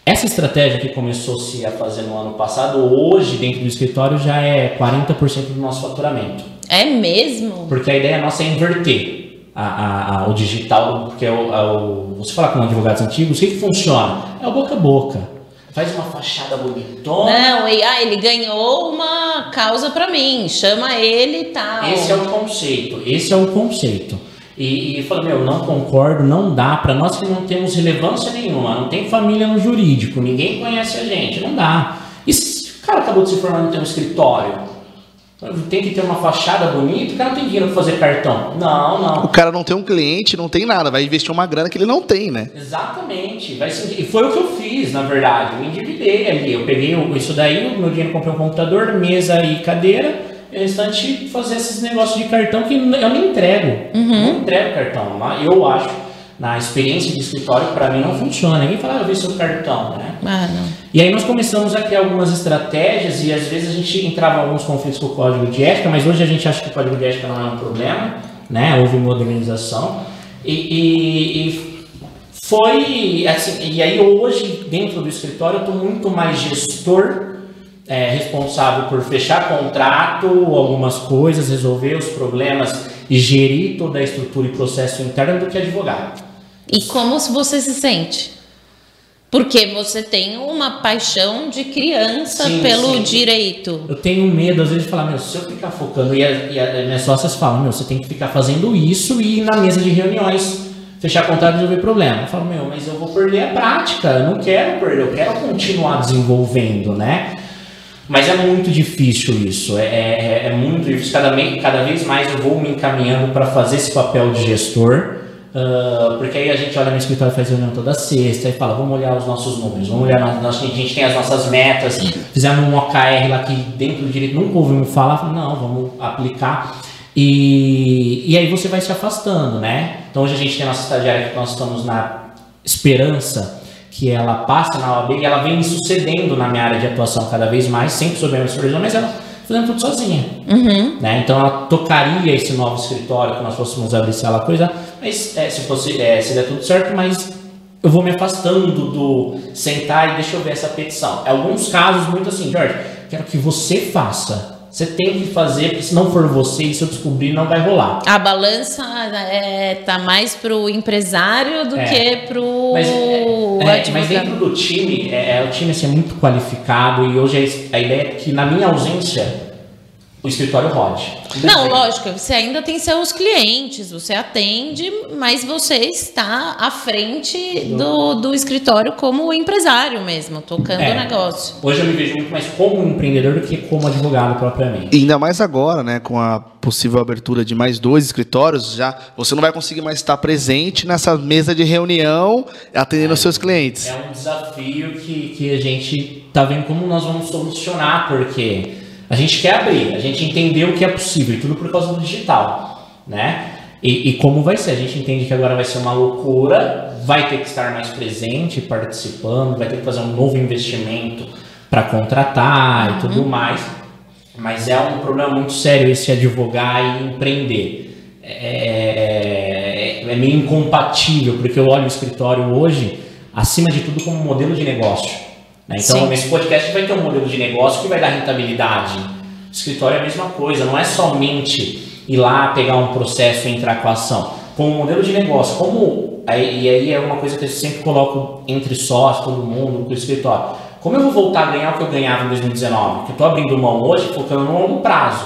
Speaker 3: Essa estratégia que começou-se a fazer no ano passado, hoje, dentro do escritório, já é 40% do nosso faturamento.
Speaker 2: É mesmo?
Speaker 3: Porque a ideia nossa é inverter a, a, a, o digital, porque é o, é o, você fala com advogados antigos, o que, que funciona? É o boca a boca. Faz uma fachada bonitona.
Speaker 2: Não, e, ah, ele ganhou uma causa para mim, chama ele e tal.
Speaker 3: Esse é o conceito, esse é o conceito. E, e falou, meu, não concordo, não dá, para nós que não temos relevância nenhuma, não tem família no jurídico, ninguém conhece a gente, não dá. E se o cara acabou de se formar no um escritório, tem que ter uma fachada bonita, o cara não tem dinheiro para fazer cartão. Não, não.
Speaker 1: O cara não tem um cliente, não tem nada, vai investir uma grana que ele não tem, né?
Speaker 3: Exatamente. Vai ser, e foi o que eu fiz, na verdade. Eu me endividei ali. Eu peguei isso daí, o meu dinheiro comprei um computador, mesa e cadeira. E o restante fazer esses negócios de cartão que eu não entrego. Uhum. Não entrego cartão. Eu acho na experiência de escritório, para mim não funciona. Ninguém fala, ah, eu vi seu cartão, né?
Speaker 2: Ah, não.
Speaker 3: E aí nós começamos a criar algumas estratégias e às vezes a gente entrava em alguns conflitos com o código de ética, mas hoje a gente acha que o código de ética não é um problema, né? Houve modernização. E, e, e foi assim, e aí hoje dentro do escritório eu estou muito mais gestor é, responsável por fechar contrato, algumas coisas, resolver os problemas e gerir toda a estrutura e processo interno do que advogado.
Speaker 2: E como você se sente? Porque você tem uma paixão de criança sim, pelo sim. direito.
Speaker 3: Eu tenho medo, às vezes, de falar, meu, se eu ficar focando, e, a, e a, minhas sócias falam, meu, você tem que ficar fazendo isso e ir na mesa de reuniões, fechar contrato e resolver problema. Eu falo, meu, mas eu vou perder a prática, eu não quero perder, eu quero continuar desenvolvendo, né? Mas é muito difícil isso, é, é, é muito difícil. Cada, cada vez mais eu vou me encaminhando para fazer esse papel de gestor, uh, porque aí a gente olha no escritório faz reunião toda sexta e fala: vamos olhar os nossos números, vamos olhar, nós, a gente tem as nossas metas, fizemos um OKR lá que dentro do direito nunca ouvimos falar, não, vamos aplicar. E, e aí você vai se afastando, né? Então hoje a gente tem a nossa estagiária que nós estamos na esperança que ela passa na OAB e ela vem me sucedendo na minha área de atuação cada vez mais, sempre sob a minha supervisão, mas ela fazendo tudo sozinha.
Speaker 2: Uhum.
Speaker 3: Né? Então ela tocaria esse novo escritório que nós fôssemos abrir se ela coisa, mas é, se fosse é, se der tudo certo, mas eu vou me afastando do sentar e deixa eu ver essa petição. Em alguns casos, muito assim, Jorge, quero que você faça. Você tem que fazer, porque se não for você se eu descobrir, não vai rolar.
Speaker 2: A balança é, tá mais pro empresário do é. que pro
Speaker 3: mas, é, é mas dentro do time, é, é, o time assim, é muito qualificado e hoje a ideia é que na minha ausência o escritório rode.
Speaker 2: Não, lógico, você ainda tem seus clientes, você atende, mas você está à frente do, do escritório como empresário mesmo, tocando é, o negócio.
Speaker 3: Hoje eu me vejo muito mais como empreendedor do que como advogado propriamente.
Speaker 1: E ainda mais agora, né, com a possível abertura de mais dois escritórios, já você não vai conseguir mais estar presente nessa mesa de reunião atendendo é, os seus clientes.
Speaker 3: É um desafio que, que a gente está vendo como nós vamos solucionar, porque a gente quer abrir, a gente entendeu que é possível, e tudo por causa do digital, né? E, e, como vai ser? A gente entende que agora vai ser uma loucura, vai ter que estar mais presente, participando, vai ter que fazer um novo investimento para contratar uhum. e tudo mais. Mas é um problema muito sério esse advogar e empreender. É, é, é meio incompatível, porque eu olho o escritório hoje, acima de tudo, como modelo de negócio. Né? Então, Sim. esse podcast vai ter um modelo de negócio que vai dar rentabilidade. O escritório é a mesma coisa, não é somente ir lá pegar um processo e entrar com a ação. Com o modelo de negócio, como. E aí é uma coisa que eu sempre coloco entre sócios, todo mundo, com o escritório. Como eu vou voltar a ganhar o que eu ganhava em 2019? Que eu estou abrindo mão hoje focando no longo prazo.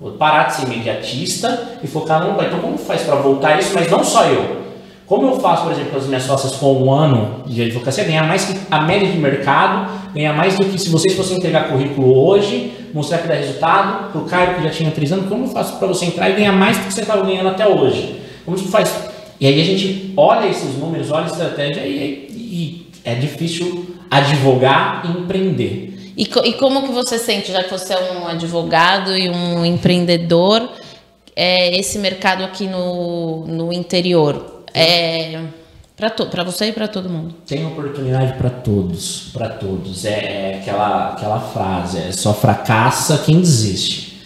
Speaker 3: Vou parar de ser imediatista e focar no longo prazo. Então, como faz para voltar isso? Mas não só eu como eu faço, por exemplo, com as minhas sócias com um ano de advocacia, ganhar mais que a média de mercado, ganhar mais do que se vocês fossem entregar currículo hoje, mostrar que dá resultado, para o Caio que já tinha três anos, como eu faço para você entrar e ganhar mais do que você estava ganhando até hoje? Como você faz? E aí a gente olha esses números, olha a estratégia e, e é difícil advogar e empreender.
Speaker 2: E, e, como que você sente, já que você é um advogado e um empreendedor, é, esse mercado aqui no, no interior? É, para você e para todo mundo.
Speaker 3: Tem oportunidade para todos, para todos. É, é, aquela, aquela frase, é só fracassa quem desiste.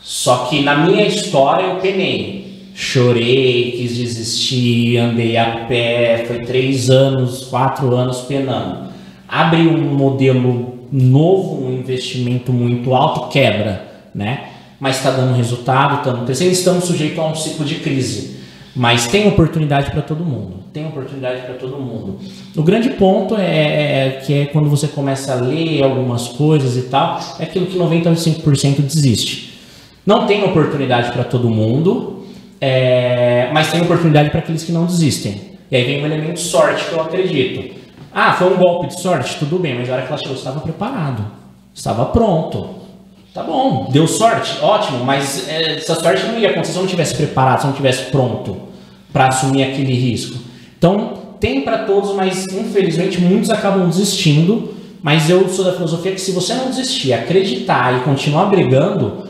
Speaker 3: Só que na minha história eu penei. Chorei, quis desistir, andei a pé, foi três anos, quatro anos penando. Abre um modelo novo, um investimento muito alto, quebra, né? mas está dando resultado, estamos crescendo, estamos sujeitos a um ciclo de crise. Mas tem oportunidade para todo mundo. Tem oportunidade para todo mundo. O grande ponto é, é, é, que é quando você começa a ler algumas coisas e tal, é aquilo que 95% desiste. Não tem oportunidade para todo mundo, é, mas tem oportunidade para aqueles que não desistem. E aí vem o elemento sorte que eu acredito. Ah, foi um golpe de sorte? Tudo bem, mas na hora que ela chegou, estava preparado. Estava pronto. Tá bom, deu sorte, ótimo, mas é, essa sorte não ia acontecer se eu não tivesse preparado, se eu não tivesse pronto para assumir aquele risco. Então, tem para todos, mas infelizmente muitos acabam desistindo. Mas eu sou da filosofia que se você não desistir, acreditar e continuar brigando,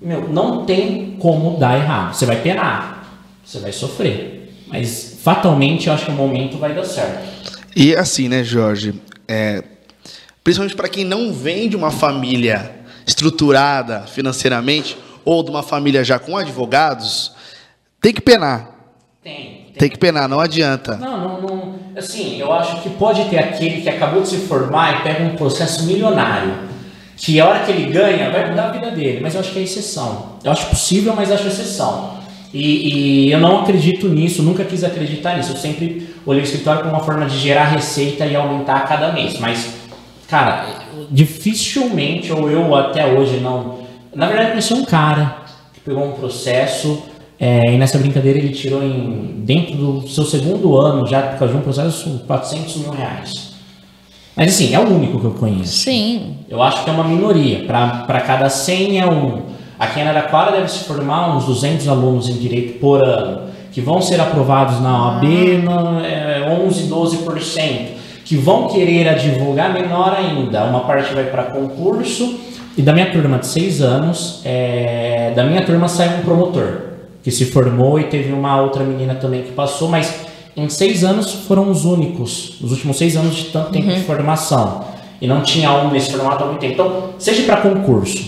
Speaker 3: meu, não tem como dar errado. Você vai penar, você vai sofrer. Mas fatalmente eu acho que o momento vai dar certo.
Speaker 1: E assim, né, Jorge? É, principalmente para quem não vem de uma família estruturada financeiramente ou de uma família já com advogados, tem que penar.
Speaker 3: Tem. Tem,
Speaker 1: tem que penar, não adianta.
Speaker 3: Não, não, não. Assim, eu acho que pode ter aquele que acabou de se formar e pega um processo milionário. Que a hora que ele ganha vai mudar a vida dele. Mas eu acho que é exceção. Eu acho possível, mas acho exceção. E, e, eu não acredito nisso, nunca quis acreditar nisso. Eu sempre olhei o escritório como uma forma de gerar receita e aumentar a cada mês. Mas, cara, dificilmente, ou eu até hoje não. Na verdade, eu conheci um cara que pegou um processo é, e nessa brincadeira ele tirou em, dentro do seu segundo ano, já por causa de um processo, 400 mil reais. Mas assim, é o único que eu conheço.
Speaker 2: Sim.
Speaker 3: Eu acho que é uma minoria. Para cada 100 é um. Aqui em Araraquara deve se formar uns 200 alunos em direito por ano, que vão ser aprovados na OAB no, é, 11, 12%, que vão querer advogar menor ainda. Uma parte vai para concurso, e da minha turma de 6 anos, é, da minha turma sai um promotor, que se formou, e teve uma outra menina também que passou, mas em seis anos foram os únicos, os últimos seis anos de tanto tempo uhum. de formação. E não tinha um nesse formato há muito tempo. Então, seja para concurso,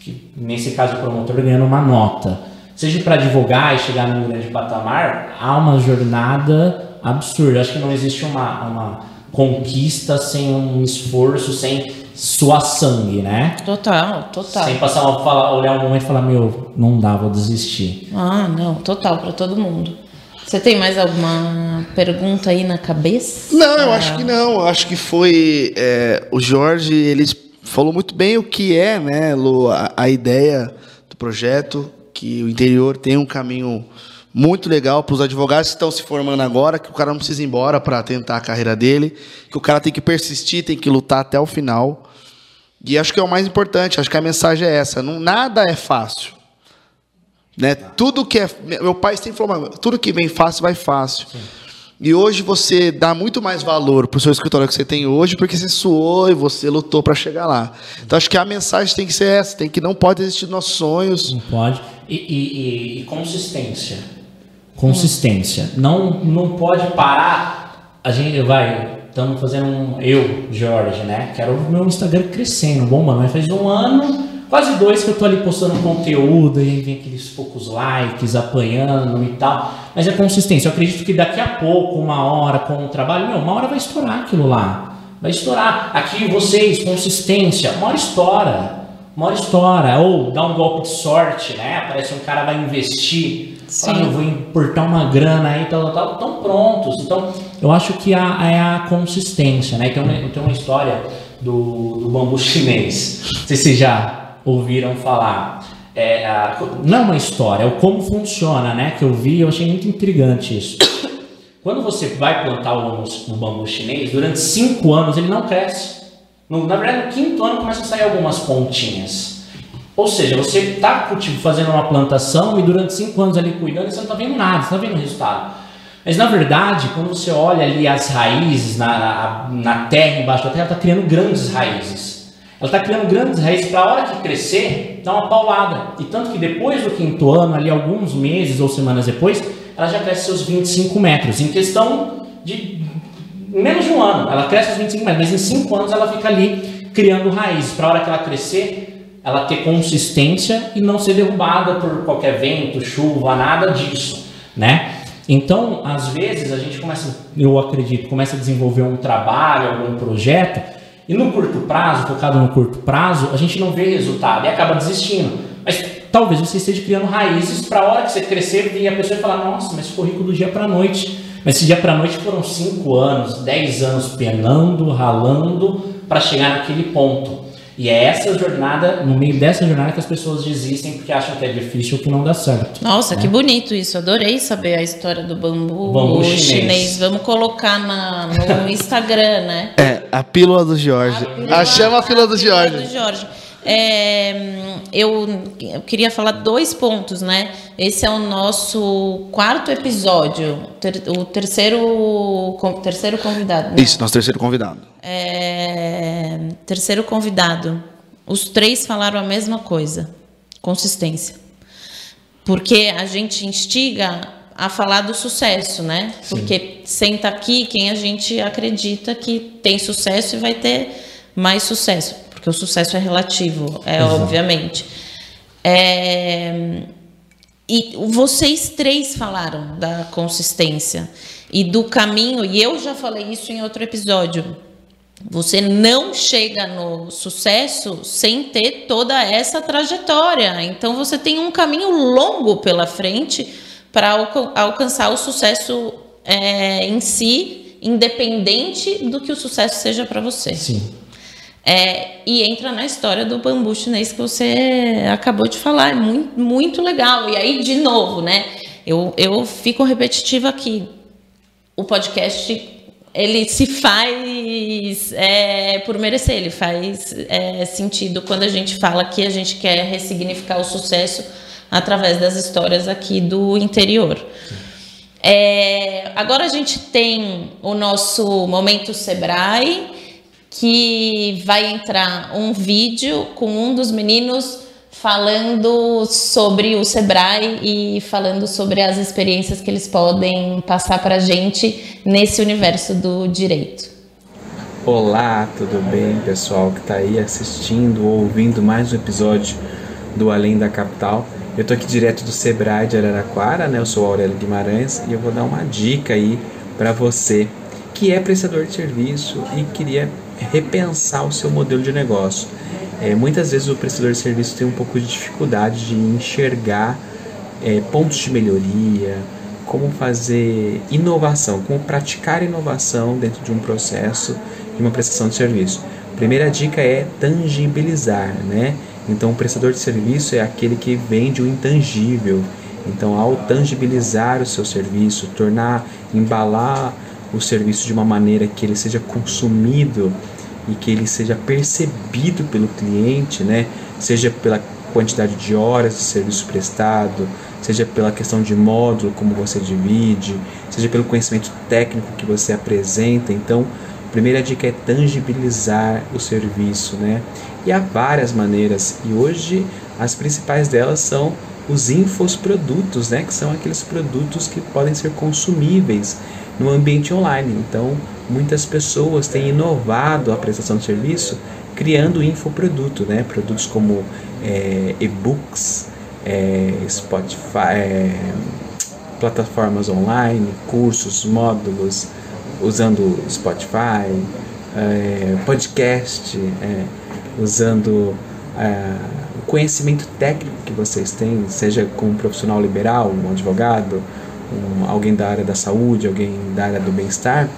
Speaker 3: que nesse caso o promotor ganhando uma nota, seja para advogar e chegar num grande patamar, há uma jornada absurda. Acho que não existe uma, uma conquista sem um esforço, sem suar sangue, né?
Speaker 2: Total, total.
Speaker 3: Sem passar uma, falar, olhar um momento e falar, meu, não dá, vou desistir.
Speaker 2: Ah, não, total, para todo mundo. Você tem mais alguma pergunta aí na cabeça?
Speaker 1: Não, eu acho que não. Eu acho que foi é, o Jorge, eles falou muito bem o que é, né, Lu, a, a ideia do projeto, que o interior tem um caminho muito legal para os advogados que estão se formando agora, que o cara não precisa ir embora para tentar a carreira dele, que o cara tem que persistir, tem que lutar até o final. E acho que é o mais importante, acho que a mensagem é essa, não nada é fácil. Né? Tudo que é, meu pai sempre falou, tudo que vem fácil vai fácil. Sim. E hoje você dá muito mais valor para o seu escritório que você tem hoje, porque você suou e você lutou para chegar lá. Então acho que a mensagem tem que ser essa, tem que não pode existir nossos sonhos.
Speaker 3: Não pode. E, e, e consistência. Consistência. Não, não pode parar. A gente vai. Estamos fazendo um. Eu, Jorge, né? Quero o meu Instagram crescendo, bombando. Mas faz um ano quase dois que eu tô ali postando conteúdo e vem aqueles poucos likes, apanhando e tal. Mas é consistência. Eu acredito que daqui a pouco, uma hora com o trabalho, meu, uma hora vai estourar aquilo lá. Vai estourar. Aqui vocês, consistência, uma hora estoura. Uma hora estoura. Ou dá um golpe de sorte, né? Aparece um cara vai investir. Sim. Fala, eu vou importar uma grana aí, tal, tal, tal. Estão prontos. Então, eu acho que a, é a consistência, né? Tem uma, tem uma história do, do bambu chinês. Não sei se já ouviram falar. É, a, não é uma história, é o como funciona, né? Que eu vi, eu achei muito intrigante isso. Quando você vai plantar o bambu, o bambu chinês, durante cinco anos ele não cresce. No, na verdade, no quinto ano começa a sair algumas pontinhas. Ou seja, você está fazendo uma plantação e durante cinco anos ali cuidando, você não está vendo nada, você não está vendo resultado. Mas na verdade, quando você olha ali as raízes na, na, terra, embaixo da terra, está criando grandes raízes. Ela está criando grandes raízes para a hora que crescer, dar uma paulada. E tanto que depois do quinto ano, ali alguns meses ou semanas depois, ela já cresce seus 25 metros. Em questão de menos de um ano, ela cresce os 25 metros, mas em 5 anos ela fica ali criando raízes. Para a hora que ela crescer, ela ter consistência e não ser derrubada por qualquer vento, chuva, nada disso, né? Então, às vezes a gente começa, eu acredito, começa a desenvolver um trabalho, algum projeto e no curto prazo, focado no curto prazo, a gente não vê resultado e acaba desistindo. Mas talvez você esteja criando raízes para a hora que você crescer e a pessoa falar, nossa, mas ficou rico do dia para a noite. Mas esse dia para a noite foram 5 anos, 10 anos penando, ralando para chegar naquele ponto. E é essa jornada, no meio dessa jornada, que as pessoas desistem porque acham que é difícil ou que não dá certo.
Speaker 2: Nossa, né? que bonito isso. Adorei saber a história do bambu,
Speaker 3: bambu chinês.
Speaker 2: chinês. Vamos colocar na, no Instagram, né?
Speaker 1: É, a pílula do Jorge. A, pílula, a chama a pílula do Jorge.
Speaker 2: do Jorge. É, eu, eu, queria falar dois pontos, né? Esse é o nosso quarto episódio, ter, o terceiro, com, terceiro convidado.
Speaker 1: Né? Isso, nosso terceiro convidado.
Speaker 2: É, terceiro convidado. Os três falaram a mesma coisa: consistência. Porque a gente instiga a falar do sucesso, né? Sim. Porque senta aqui quem a gente acredita que tem sucesso e vai ter mais sucesso porque o sucesso é relativo, é Exato. obviamente. É, e vocês três falaram da consistência e do caminho, e eu já falei isso em outro episódio. Você não chega no sucesso sem ter toda essa trajetória. Então você tem um caminho longo pela frente para alcançar o sucesso é, em si, independente do que o sucesso seja para você.
Speaker 3: Sim.
Speaker 2: É, e entra na história do bambu chinês que você acabou de falar. É muito, muito legal. E aí, de novo, né? Eu, eu fico repetitiva aqui. O podcast ele se faz é, por merecer, ele faz é, sentido quando a gente fala que a gente quer ressignificar o sucesso através das histórias aqui do interior. É, agora a gente tem o nosso momento Sebrae que vai entrar um vídeo com um dos meninos falando sobre o Sebrae e falando sobre as experiências que eles podem passar para a gente nesse universo do direito.
Speaker 4: Olá, tudo bem, pessoal que está aí assistindo ou ouvindo mais um episódio do Além da Capital. Eu estou aqui direto do Sebrae de Araraquara, né? Eu sou Aurélio Guimarães e eu vou dar uma dica aí para você que é prestador de serviço e queria repensar o seu modelo de negócio. É, muitas vezes o prestador de serviço tem um pouco de dificuldade de enxergar é, pontos de melhoria, como fazer inovação, como praticar inovação dentro de um processo de uma prestação de serviço. Primeira dica é tangibilizar, né? Então, o prestador de serviço é aquele que vende o intangível. Então, ao tangibilizar o seu serviço, tornar, embalar o serviço de uma maneira que ele seja consumido e que ele seja percebido pelo cliente, né? seja pela quantidade de horas de serviço prestado, seja pela questão de módulo, como você divide, seja pelo conhecimento técnico que você apresenta. Então, a primeira dica é tangibilizar o serviço, né? E há várias maneiras, e hoje as principais delas são os infoprodutos, né? Que são aqueles produtos que podem ser consumíveis no ambiente online. Então, muitas pessoas têm inovado a prestação de serviço criando infoproduto, né? Produtos como é, e-books, é, Spotify, é, plataformas online, cursos, módulos, usando Spotify, é, podcast, é, usando é, o conhecimento técnico que vocês têm, seja com um profissional liberal, um advogado, um, alguém da área da saúde, alguém da área do bem-estar,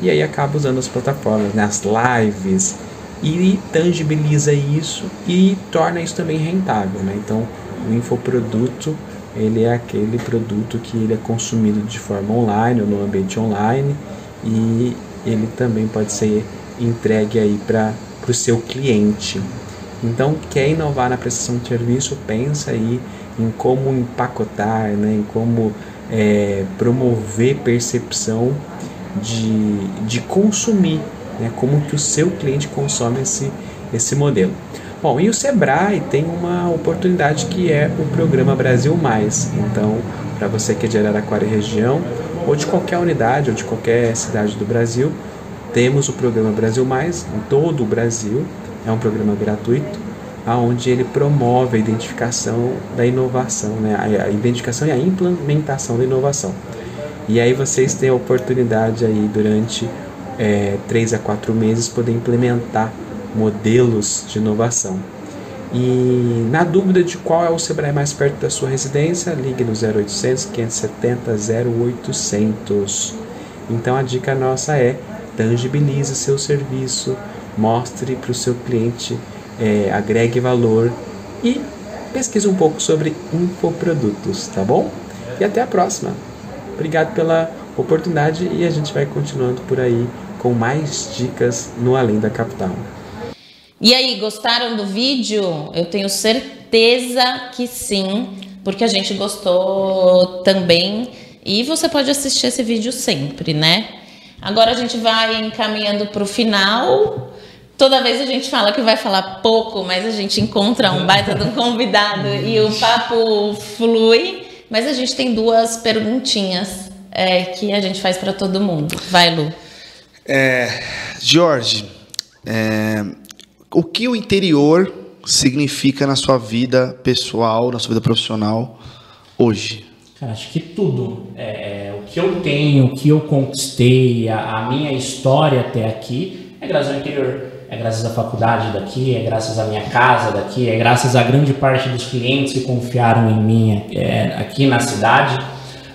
Speaker 4: e aí acaba usando as plataformas, né, as lives, e tangibiliza isso e torna isso também rentável. Né? Então, o infoproduto ele é aquele produto que ele é consumido de forma online ou no ambiente online e ele também pode ser entregue aí para o seu cliente. Então, quer inovar na prestação de serviço, pensa aí em como empacotar, né, em como é, promover percepção de, de consumir, né? como que o seu cliente consome esse, esse modelo. Bom, e o Sebrae tem uma oportunidade que é o programa Brasil Mais. Então, para você que é de Araraquara e região, ou de qualquer unidade, ou de qualquer cidade do Brasil, temos o programa Brasil Mais em todo o Brasil. É um programa gratuito aonde ele promove a identificação da inovação, né? a identificação e a implementação da inovação. E aí vocês têm a oportunidade aí durante é, 3 a 4 meses poder implementar modelos de inovação. E na dúvida de qual é o Sebrae mais perto da sua residência, ligue no 0800 570 0800. Então a dica nossa é tangibilize seu serviço, mostre para o seu cliente, é, agregue valor e pesquise um pouco sobre infoprodutos, tá bom? E até a próxima. Obrigado pela oportunidade e a gente vai continuando por aí com mais dicas no Além da Capital.
Speaker 2: E aí, gostaram do vídeo? Eu tenho certeza que sim, porque a gente gostou também. E você pode assistir esse vídeo sempre, né? Agora a gente vai encaminhando para o final. Toda vez a gente fala que vai falar pouco, mas a gente encontra um baita de um convidado e o papo flui. Mas a gente tem duas perguntinhas é, que a gente faz para todo mundo. Vai, Lu.
Speaker 1: É, Jorge, é, o que o interior significa na sua vida pessoal, na sua vida profissional hoje?
Speaker 3: Cara, acho que tudo. É, o que eu tenho, o que eu conquistei, a, a, minha história até aqui é graças ao interior. É graças à faculdade daqui, é graças à minha casa daqui, é graças a grande parte dos clientes que confiaram em mim é, aqui na cidade.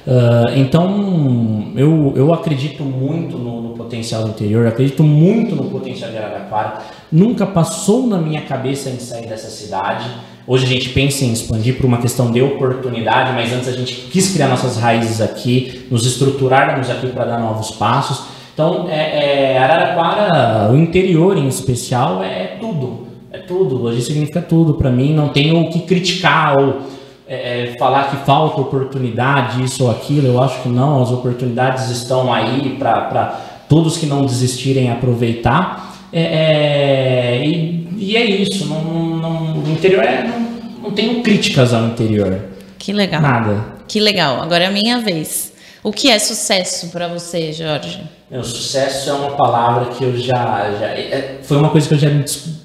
Speaker 3: Uh, então, eu, eu acredito muito no, no, potencial do interior, acredito muito no potencial de Araraquara. Nunca passou na minha cabeça em sair dessa cidade. Hoje a gente pensa em expandir por uma questão de oportunidade, mas antes a gente quis criar nossas raízes aqui, nos estruturarmos aqui para dar novos passos. Então, é, é, Araraquara, o interior em especial, é tudo. É tudo. Hoje significa tudo para mim. Não tenho o que criticar ou é, é, falar que falta oportunidade, isso ou aquilo, eu acho que não, as oportunidades estão aí para todos que não desistirem aproveitar. É, é, e, e, é isso, não, não, no interior é, não, não tenho críticas ao interior.
Speaker 2: Que legal.
Speaker 3: Nada.
Speaker 2: Que legal. Agora é a minha vez. O que é sucesso para você, Jorge?
Speaker 3: Meu, sucesso é uma palavra que eu já, já é, foi uma coisa que eu já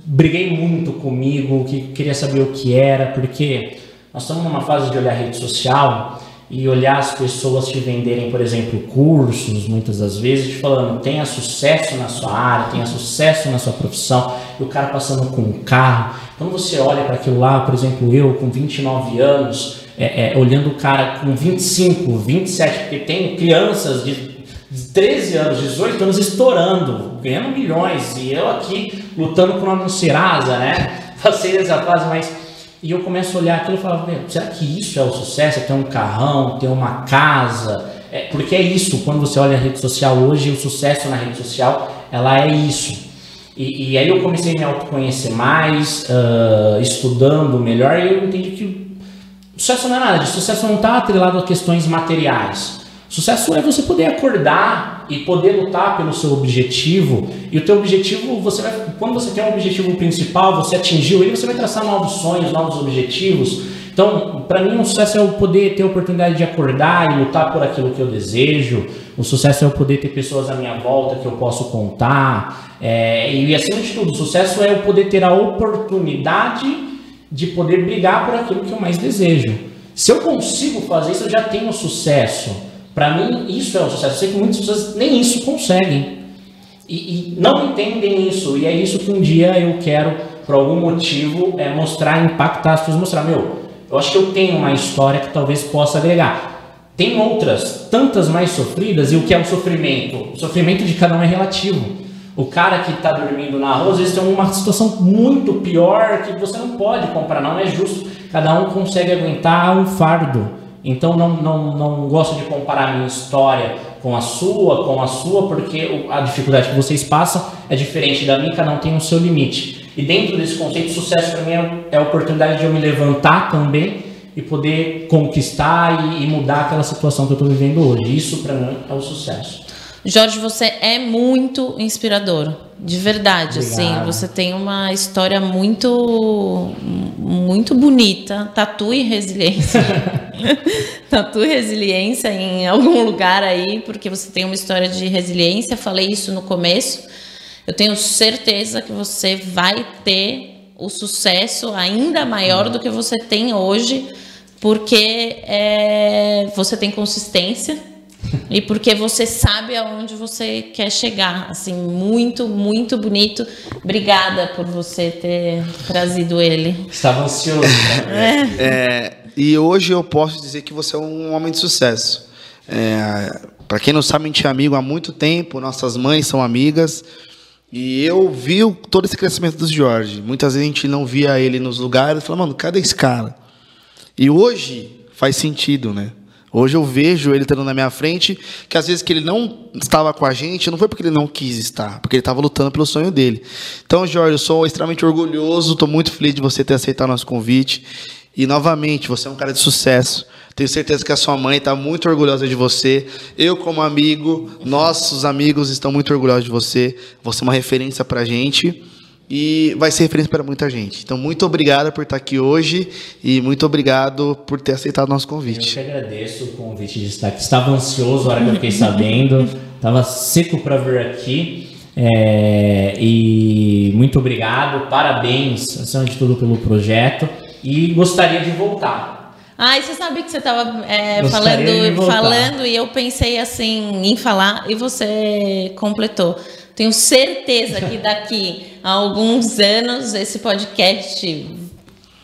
Speaker 3: briguei muito comigo, que queria saber o que era, porque nós estamos numa fase de olhar rede social e olhar as pessoas te venderem, por exemplo, cursos, muitas das vezes, te falando, tenha sucesso na sua área, tenha sucesso na sua profissão, e o cara passando com um carro. Quando você olha para aquilo lá, por exemplo, eu com 29 anos, é, é, olhando o cara com 25, 27, porque tem crianças de 13 anos, 18 anos estourando, ganhando milhões, e eu aqui lutando com uma Serasa, né? Passei essa fase, mas e eu começo a olhar aquilo e falo, será que isso é o sucesso? É ter um carrão, ter uma casa? É, porque é isso, quando você olha a rede social hoje, o sucesso na rede social, ela é isso. E, e aí eu comecei a me autoconhecer mais, uh, estudando melhor, e eu entendi que sucesso não é nada, o sucesso não está atrelado a questões materiais. Sucesso é você poder acordar e poder lutar pelo seu objetivo. E o teu objetivo, você vai, quando você tem um objetivo principal, você atingiu ele, você vai traçar novos sonhos, novos objetivos. Então, para mim, o sucesso é o poder ter a oportunidade de acordar e lutar por aquilo que eu desejo. O sucesso é o poder ter pessoas à minha volta que eu posso contar. É, e, acima de tudo, o sucesso é o poder ter a oportunidade de poder brigar por aquilo que eu mais desejo. Se eu consigo fazer isso, eu já tenho sucesso. Para mim, isso é um sucesso. Eu sei que muitas pessoas nem isso conseguem. E, e, não entendem isso. E é isso que um dia eu quero, por algum motivo, é mostrar, impactar as pessoas. Mostrar, meu, eu acho que eu tenho uma história que talvez possa agregar. Tem outras, tantas mais sofridas, e o que é o sofrimento? O sofrimento de cada um é relativo. O cara que está dormindo na rua, às vezes tem uma situação muito pior que você não pode comprar, não é justo. Cada um consegue aguentar um fardo. Então não, não, não gosto de comparar a minha história com a sua, com a sua, porque a dificuldade que vocês passam é diferente da minha, cada um tem o seu limite. E dentro desse conceito, sucesso para mim é, é a oportunidade de eu me levantar também e poder conquistar e, e mudar aquela situação que eu estou vivendo hoje. Isso para mim é o sucesso.
Speaker 2: Jorge, você é muito inspirador, de verdade, assim. Obrigado. assim. Você tem uma história muito, muito bonita. Tatu e resiliência. Tatu e resiliência em algum lugar aí, porque você tem uma história de resiliência. Falei isso no começo. Eu tenho certeza que você vai ter o sucesso ainda maior do que você tem hoje, porque é, você tem consistência e porque você sabe aonde você quer chegar. Assim, muito, muito bonito. Obrigada por você ter trazido ele.
Speaker 3: Estava ansioso. Né?
Speaker 1: É. É, e hoje eu posso dizer que você é um homem de sucesso. É, Para quem não sabe, a gente é amigo há muito tempo, nossas mães são amigas. E eu vi todo esse crescimento do Jorge. Muitas vezes a gente não via ele nos lugares, falava, mano, cadê esse cara? E hoje faz sentido, né? Hoje eu vejo ele estando na minha frente, que às vezes que ele não estava com a gente, não foi porque ele não quis estar, porque ele estava lutando pelo sonho dele. Então, Jorge, eu sou extremamente orgulhoso, estou muito feliz de você ter aceitado nosso convite. E novamente, você é um cara de sucesso. Tenho certeza que a sua mãe está muito orgulhosa de você. Eu, como amigo, nossos amigos estão muito orgulhosos de você. Você é uma referência para a gente e vai ser referência para muita gente. Então, muito obrigado por estar aqui hoje e muito obrigado por ter aceitado nosso convite.
Speaker 3: Eu que agradeço o convite de estar aqui. Estava ansioso a hora que eu fiquei sabendo, estava seco para vir aqui. É, e muito obrigado, parabéns, acima de tudo, pelo projeto e gostaria de voltar.
Speaker 2: Ai, você sabe que você estava é, falando, falando e eu pensei assim em falar e você completou. Tenho certeza que daqui a alguns anos esse podcast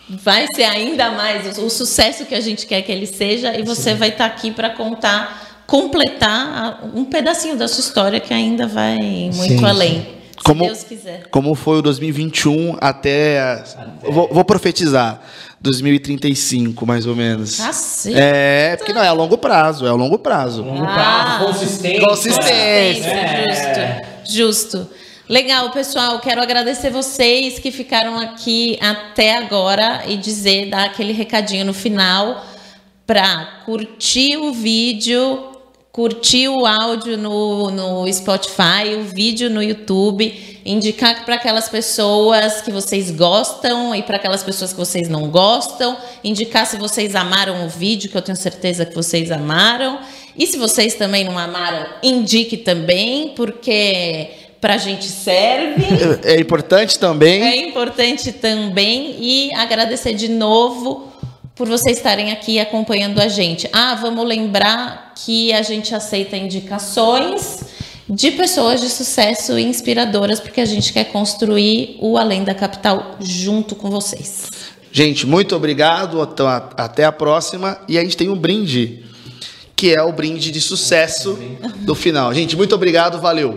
Speaker 2: vai ser ainda mais o, sucesso que a gente quer que ele seja e você Sim. vai estar aqui para contar, completar um pedacinho da sua história que ainda vai muito Sim. além.
Speaker 1: Como, Deus quiser. Como foi o 2021 até. até. Vou, vou, profetizar. 2035, mais ou menos.
Speaker 2: Cacete.
Speaker 1: É, porque não é a longo prazo, é a longo prazo.
Speaker 3: Longo prazo, ah, consistência.
Speaker 2: Consistência. É. Justo. Legal, pessoal. Quero agradecer vocês que ficaram aqui até agora e dizer, dar aquele recadinho no final para curtir o vídeo, curtir o áudio no, no Spotify, o vídeo no YouTube, indicar para aquelas pessoas que vocês gostam e para aquelas pessoas que vocês não gostam, indicar se vocês amaram o vídeo, que eu tenho certeza que vocês amaram. E se vocês também não amaram, indique também, porque para a gente serve.
Speaker 1: É, é importante também.
Speaker 2: É importante também. E agradecer de novo por vocês estarem aqui acompanhando a gente. Ah, vamos lembrar que a gente aceita indicações de pessoas de sucesso e inspiradoras, porque a gente quer construir o Além da Capital junto com vocês.
Speaker 1: Gente, muito obrigado. Até a próxima. E a gente tem um brinde, que é o brinde de sucesso do final. Gente, muito obrigado. Valeu.